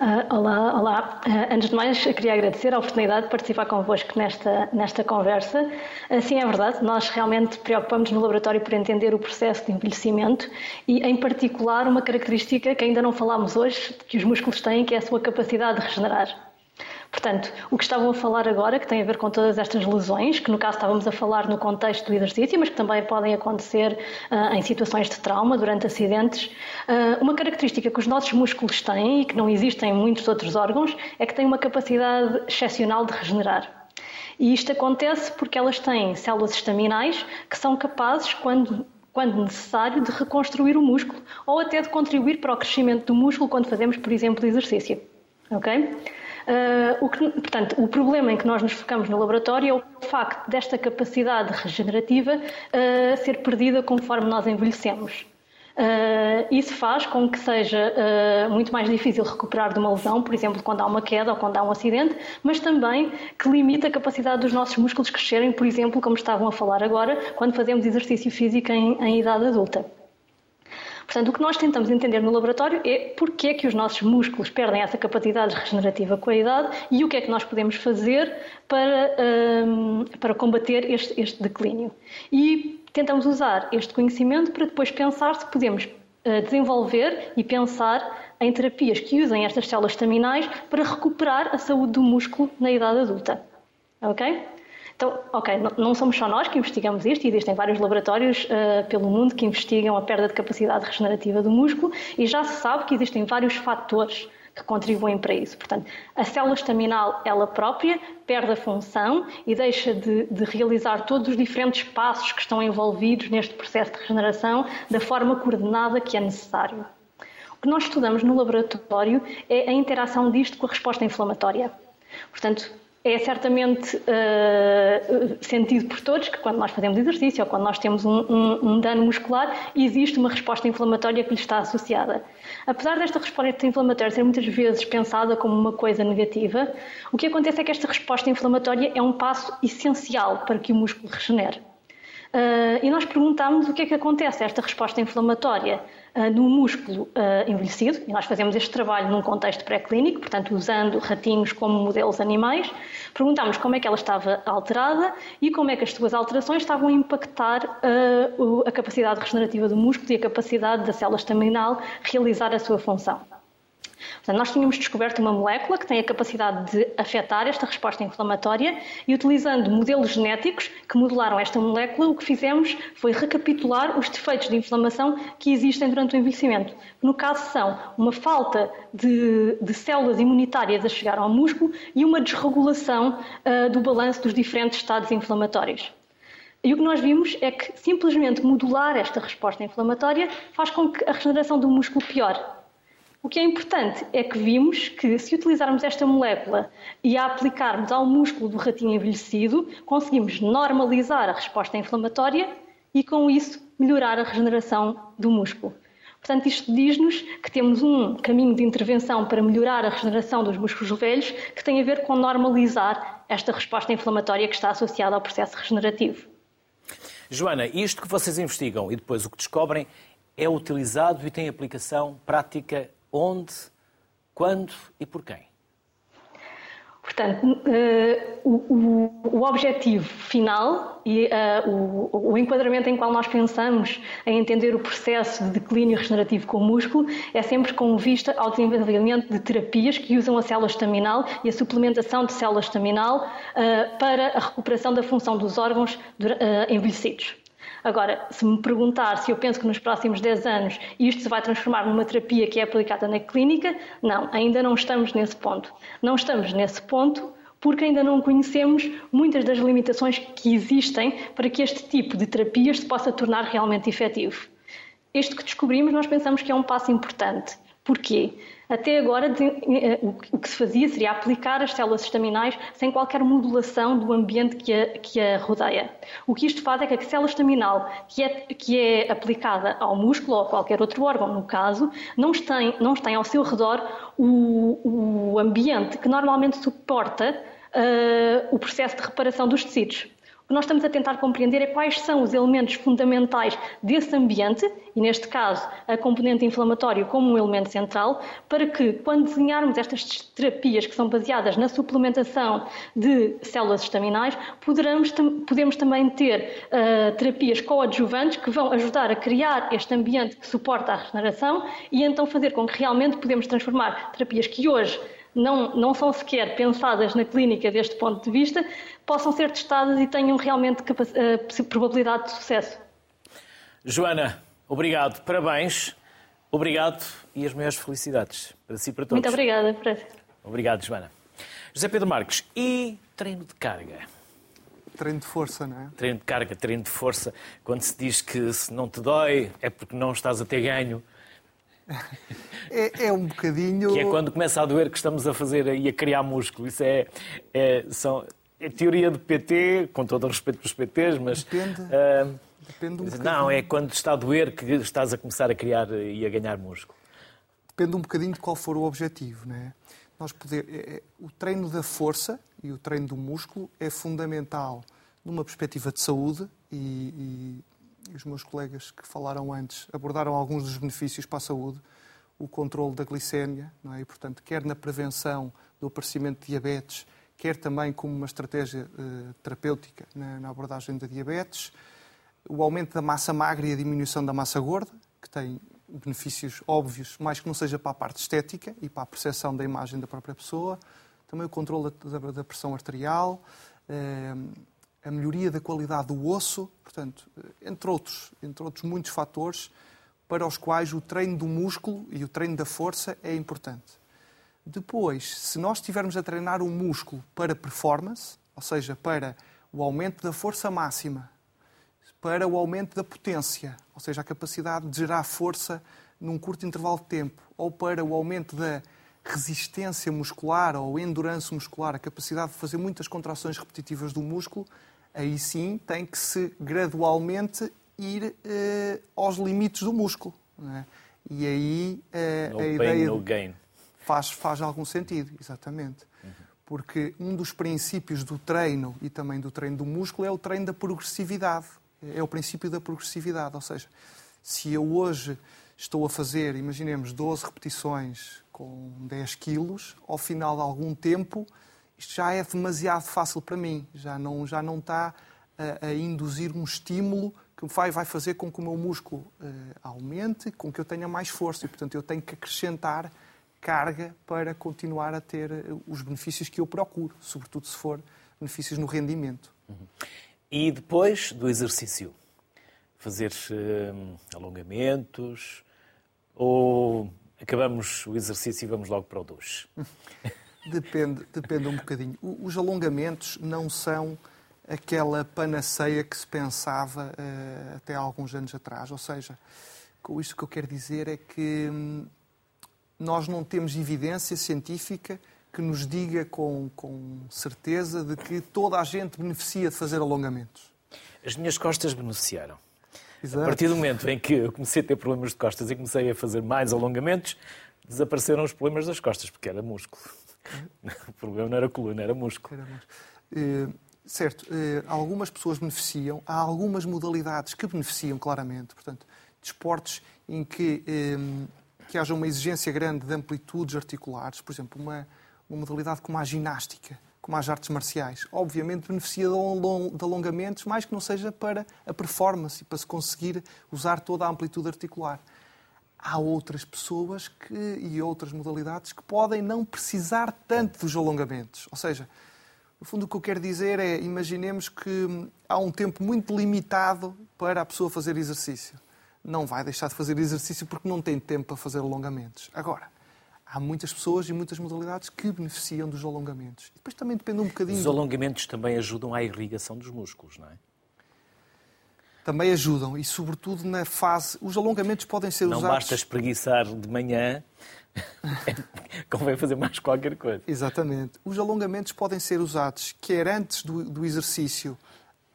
Uh, olá, olá. Uh, antes de mais, queria agradecer a oportunidade de participar convosco nesta, nesta conversa. Assim é verdade, nós realmente preocupamos no laboratório por entender o processo de envelhecimento e, em particular, uma característica que ainda não falámos hoje, que os músculos têm, que é a sua capacidade de regenerar. Portanto, o que estavam a falar agora, que tem a ver com todas estas lesões, que no caso estávamos a falar no contexto do exercício, mas que também podem acontecer uh, em situações de trauma, durante acidentes, uh, uma característica que os nossos músculos têm e que não existem em muitos outros órgãos é que têm uma capacidade excepcional de regenerar. E isto acontece porque elas têm células estaminais que são capazes, quando quando necessário, de reconstruir o músculo ou até de contribuir para o crescimento do músculo quando fazemos, por exemplo, exercício. Ok? Uh, o que, portanto, o problema em que nós nos focamos no laboratório é o facto desta capacidade regenerativa uh, ser perdida conforme nós envelhecemos. Uh, isso faz com que seja uh, muito mais difícil recuperar de uma lesão, por exemplo, quando há uma queda ou quando há um acidente, mas também que limita a capacidade dos nossos músculos crescerem, por exemplo, como estavam a falar agora, quando fazemos exercício físico em, em idade adulta. Portanto, o que nós tentamos entender no laboratório é porque é que os nossos músculos perdem essa capacidade regenerativa com a idade e o que é que nós podemos fazer para, um, para combater este, este declínio. E tentamos usar este conhecimento para depois pensar se podemos uh, desenvolver e pensar em terapias que usem estas células estaminais para recuperar a saúde do músculo na idade adulta. Ok? Então, ok, não somos só nós que investigamos isto, existem vários laboratórios uh, pelo mundo que investigam a perda de capacidade regenerativa do músculo e já se sabe que existem vários fatores que contribuem para isso. Portanto, a célula estaminal, ela própria, perde a função e deixa de, de, realizar todos os diferentes passos que estão envolvidos neste processo de regeneração da forma coordenada que é necessário. O que nós estudamos no laboratório é a interação disto com a resposta inflamatória. Portanto, é certamente uh, sentido por todos que quando nós fazemos exercício ou quando nós temos um, um, um, dano muscular, existe uma resposta inflamatória que lhe está associada. Apesar desta resposta inflamatória ser muitas vezes pensada como uma coisa negativa, o que acontece é que esta resposta inflamatória é um passo essencial para que o músculo regenere. Uh, e nós perguntámos o que é que acontece a esta resposta inflamatória uh, no músculo uh, envelhecido, e nós fazemos este trabalho num contexto pré-clínico, portanto, usando ratinhos como modelos animais. Perguntámos como é que ela estava alterada e como é que as suas alterações estavam a impactar a capacidade regenerativa do músculo e a capacidade da célula estaminal realizar a sua função. Portanto, nós tínhamos descoberto uma molécula que tem a capacidade de afetar esta resposta inflamatória e, utilizando modelos genéticos que modelaram esta molécula, o que fizemos foi recapitular os defeitos de inflamação que existem durante o envelhecimento. No caso, são uma falta de, de células imunitárias a chegar ao músculo e uma desregulação uh, do balanço dos diferentes estados inflamatórios. E o que nós vimos é que simplesmente modular esta resposta inflamatória faz com que a regeneração do músculo piore. O que é importante é que vimos que, se utilizarmos esta molécula e a aplicarmos ao músculo do ratinho envelhecido, conseguimos normalizar a resposta inflamatória e, com isso, melhorar a regeneração do músculo. Portanto, isto diz-nos que temos um caminho de intervenção para melhorar a regeneração dos músculos velhos que tem a ver com normalizar esta resposta inflamatória que está associada ao processo regenerativo. Joana, isto que vocês investigam e depois o que descobrem é utilizado e tem aplicação prática onde, quando e por quem? Portanto, uh, o, objetivo final e uh, o, enquadramento em qual nós pensamos em entender o processo de declínio regenerativo com o músculo é sempre com vista ao desenvolvimento de terapias que usam a célula estaminal e a suplementação de célula estaminal uh, para a recuperação da função dos órgãos envelhecidos. Agora, se me perguntar se eu penso que nos próximos 10 anos isto se vai transformar numa terapia que é aplicada na clínica, não, ainda não estamos nesse ponto. Não estamos nesse ponto porque ainda não conhecemos muitas das limitações que existem para que este tipo de terapias se possa tornar realmente efetivo. Este que descobrimos, nós pensamos que é um passo importante. Porquê? Até agora, eh, o que se fazia seria aplicar as células estaminais sem qualquer modulação do ambiente que a, que a rodeia. O que isto faz é que a célula estaminal que é, que é aplicada ao músculo ou a qualquer outro órgão, no caso, não tem, não tem ao seu redor o, o ambiente que normalmente suporta uh, o processo de reparação dos tecidos. O que nós estamos a tentar compreender é quais são os elementos fundamentais desse ambiente, e neste caso a componente inflamatória como um elemento central, para que quando desenharmos estas terapias que são baseadas na suplementação de células estaminais, poderamos, podemos também ter uh, terapias coadjuvantes que vão ajudar a criar este ambiente que suporta a regeneração e então fazer com que realmente podemos transformar terapias que hoje não, não são sequer pensadas na clínica deste ponto de vista, possam ser testadas e tenham realmente uh, probabilidade de sucesso. Joana, obrigado, parabéns, obrigado e as maiores felicidades para si e para todos. Muito obrigada, Fred. Obrigado, Joana. José Pedro Marques, e treino de carga? Treino de força, não é? Treino de carga, treino de força. Quando se diz que se não te dói é porque não estás a ter ganho. É, é, um bocadinho. Que é quando começa a doer que estamos a fazer e a criar músculo. Isso é, é, são, é teoria de PT, com todo o respeito pelos PTs, mas. Depende. Uh, depende um não, é quando está a doer que estás a começar a criar e a ganhar músculo. Depende um bocadinho de qual for o objetivo, não é? Nós poder, é, é, o treino da força e o treino do músculo é fundamental numa perspectiva de saúde e, e os meus colegas que falaram antes abordaram alguns dos benefícios para a saúde, o controle da glicémia, não é? e, portanto, quer na prevenção do aparecimento de diabetes, quer também como uma estratégia uh, terapêutica na, na, abordagem da diabetes, o aumento da massa magra e a diminuição da massa gorda, que tem benefícios óbvios, mais que não seja para a parte estética e para a percepção da imagem da própria pessoa, também o controle da, da, pressão arterial, uh, a melhoria da qualidade do osso, portanto, entre outros, entre outros muitos fatores para os quais o treino do músculo e o treino da força é importante. Depois, se nós estivermos a treinar o músculo para performance, ou seja, para o aumento da força máxima, para o aumento da potência, ou seja, a capacidade de gerar força num curto intervalo de tempo, ou para o aumento da resistência muscular ou endurance muscular, a capacidade de fazer muitas contrações repetitivas do músculo, aí sim tem que se gradualmente ir uh, aos limites do músculo. É? E aí uh, no a pain, ideia no gain. Faz, faz algum sentido, exatamente. Uhum. Porque um dos princípios do treino e também do treino do músculo é o treino da progressividade. É o princípio da progressividade, ou seja, se eu hoje estou a fazer, imaginemos, 12 repetições com 10 quilos, ao final de algum tempo, isto já é demasiado fácil para mim, já não, já não está a, a induzir um estímulo que vai, vai fazer com que o meu músculo uh, aumente, com que eu tenha mais força e, portanto, eu tenho que acrescentar carga para continuar a ter eh, os benefícios que eu procuro, sobretudo se for benefícios no rendimento. Uhum. E depois do exercício, fazer uh, alongamentos ou acabamos o exercício e vamos logo para o duche? Depende, depende um bocadinho. Os alongamentos não são aquela panaceia que se pensava uh, até há alguns anos atrás. Ou seja, com isto que eu quero dizer é que hum, nós não temos evidência científica que nos diga com, com certeza de que toda a gente beneficia de fazer alongamentos. As minhas costas beneficiaram. Exato. A partir do momento em que eu comecei a ter problemas de costas e comecei a fazer mais alongamentos, desapareceram os problemas das costas, porque era músculo. O problema não era coluna, era músculo. Era músculo. Uh, certo, uh, algumas pessoas beneficiam, há algumas modalidades que beneficiam claramente. Portanto, desportos em que, um, eh, que haja uma exigência grande de amplitudes articulares, por exemplo, uma, uma modalidade como a ginástica, como as artes marciais. Obviamente beneficia de alongamentos, mais que não seja para a performance e para se conseguir usar toda a amplitude articular há outras pessoas que, e outras modalidades que podem não precisar tanto dos alongamentos. Ou seja, no fundo o que eu quero dizer é, imaginemos que há um tempo muito limitado para a pessoa fazer exercício. Não vai deixar de fazer exercício porque não tem tempo para fazer alongamentos. Agora, há muitas pessoas e muitas modalidades que beneficiam dos alongamentos. E depois também depende um bocadinho... Os alongamentos também ajudam à irrigação dos músculos, não é? Também ajudam e, sobretudo, na fase. Os alongamentos podem ser não usados. Não basta espreguiçar de manhã, convém fazer mais qualquer coisa. Exatamente. Os alongamentos podem ser usados quer antes do, do exercício,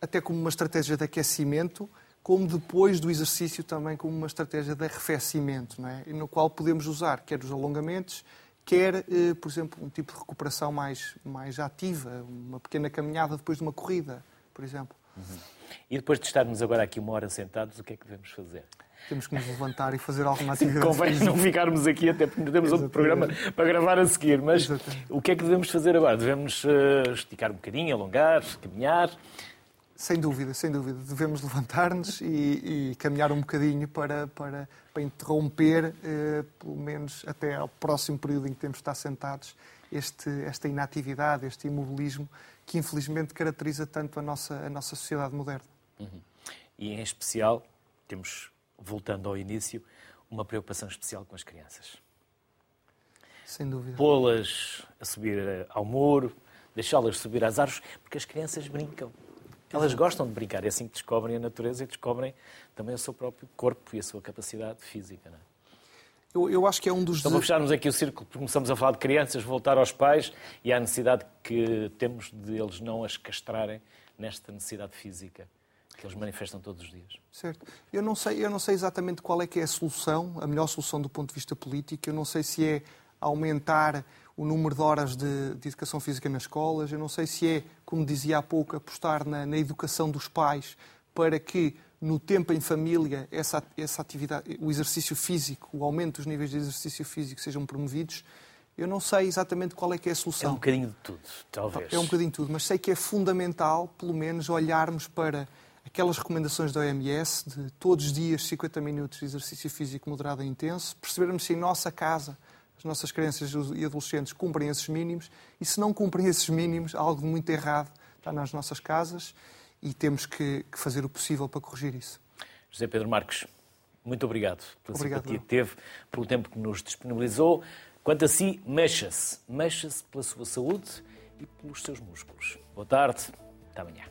até como uma estratégia de aquecimento, como depois do exercício também como uma estratégia de arrefecimento, não é? no qual podemos usar quer os alongamentos, quer, eh, por exemplo, um tipo de recuperação mais, mais ativa, uma pequena caminhada depois de uma corrida, por exemplo. Uhum. E depois de estarmos agora aqui uma hora sentados, o que é que devemos fazer? Temos que nos levantar e fazer alguma atividade. Convém não ficarmos aqui, até porque temos outro programa para gravar a seguir. Mas Exatamente. o que é que devemos fazer agora? Devemos uh, esticar um bocadinho, alongar, caminhar? Sem dúvida, sem dúvida. Devemos levantar-nos e, e, caminhar um bocadinho para, para, para interromper, uh, pelo menos até ao próximo período em que temos de estar sentados, este, esta inatividade, este imobilismo que infelizmente caracteriza tanto a nossa, a nossa sociedade moderna. Uhum. E em especial, temos, voltando ao início, uma preocupação especial com as crianças. Sem dúvida. Pô-las a subir eh, ao muro, deixá-las subir às árvores, porque as crianças brincam. Elas gostam de brincar, é assim que descobrem a natureza e descobrem também o seu próprio corpo e a sua capacidade física. Não é? Eu, eu, acho que é um dos. Então, para fecharmos aqui o círculo, começamos a falar de crianças, voltar aos pais e à necessidade que temos de eles não as castrarem nesta necessidade física que eles manifestam todos os dias. Certo. Eu não sei, eu não sei exatamente qual é que é a solução, a melhor solução do ponto de vista político. Eu não sei se é aumentar o número de horas de, de educação física nas escolas. Eu não sei se é, como dizia há pouco, apostar na, na educação dos pais para que no tempo em família, essa, essa atividade, o exercício físico, o aumento dos níveis de exercício físico sejam promovidos, eu não sei exatamente qual é que é a solução. É um bocadinho de tudo, talvez. É um bocadinho de tudo, mas sei que é fundamental, pelo menos, olharmos para aquelas recomendações da OMS de todos os dias 50 minutos de exercício físico moderado e intenso, percebermos se em nossa casa as nossas crianças e adolescentes cumprem esses mínimos e se não cumprem esses mínimos, algo de muito errado está nas nossas casas e temos que, que, fazer o possível para corrigir isso. José Pedro Marques, muito obrigado pela obrigado, simpatia que teve, pelo tempo que nos disponibilizou. Quanto a si, mexa-se. Mexa-se pela sua saúde e pelos seus músculos. Boa tarde, até amanhã.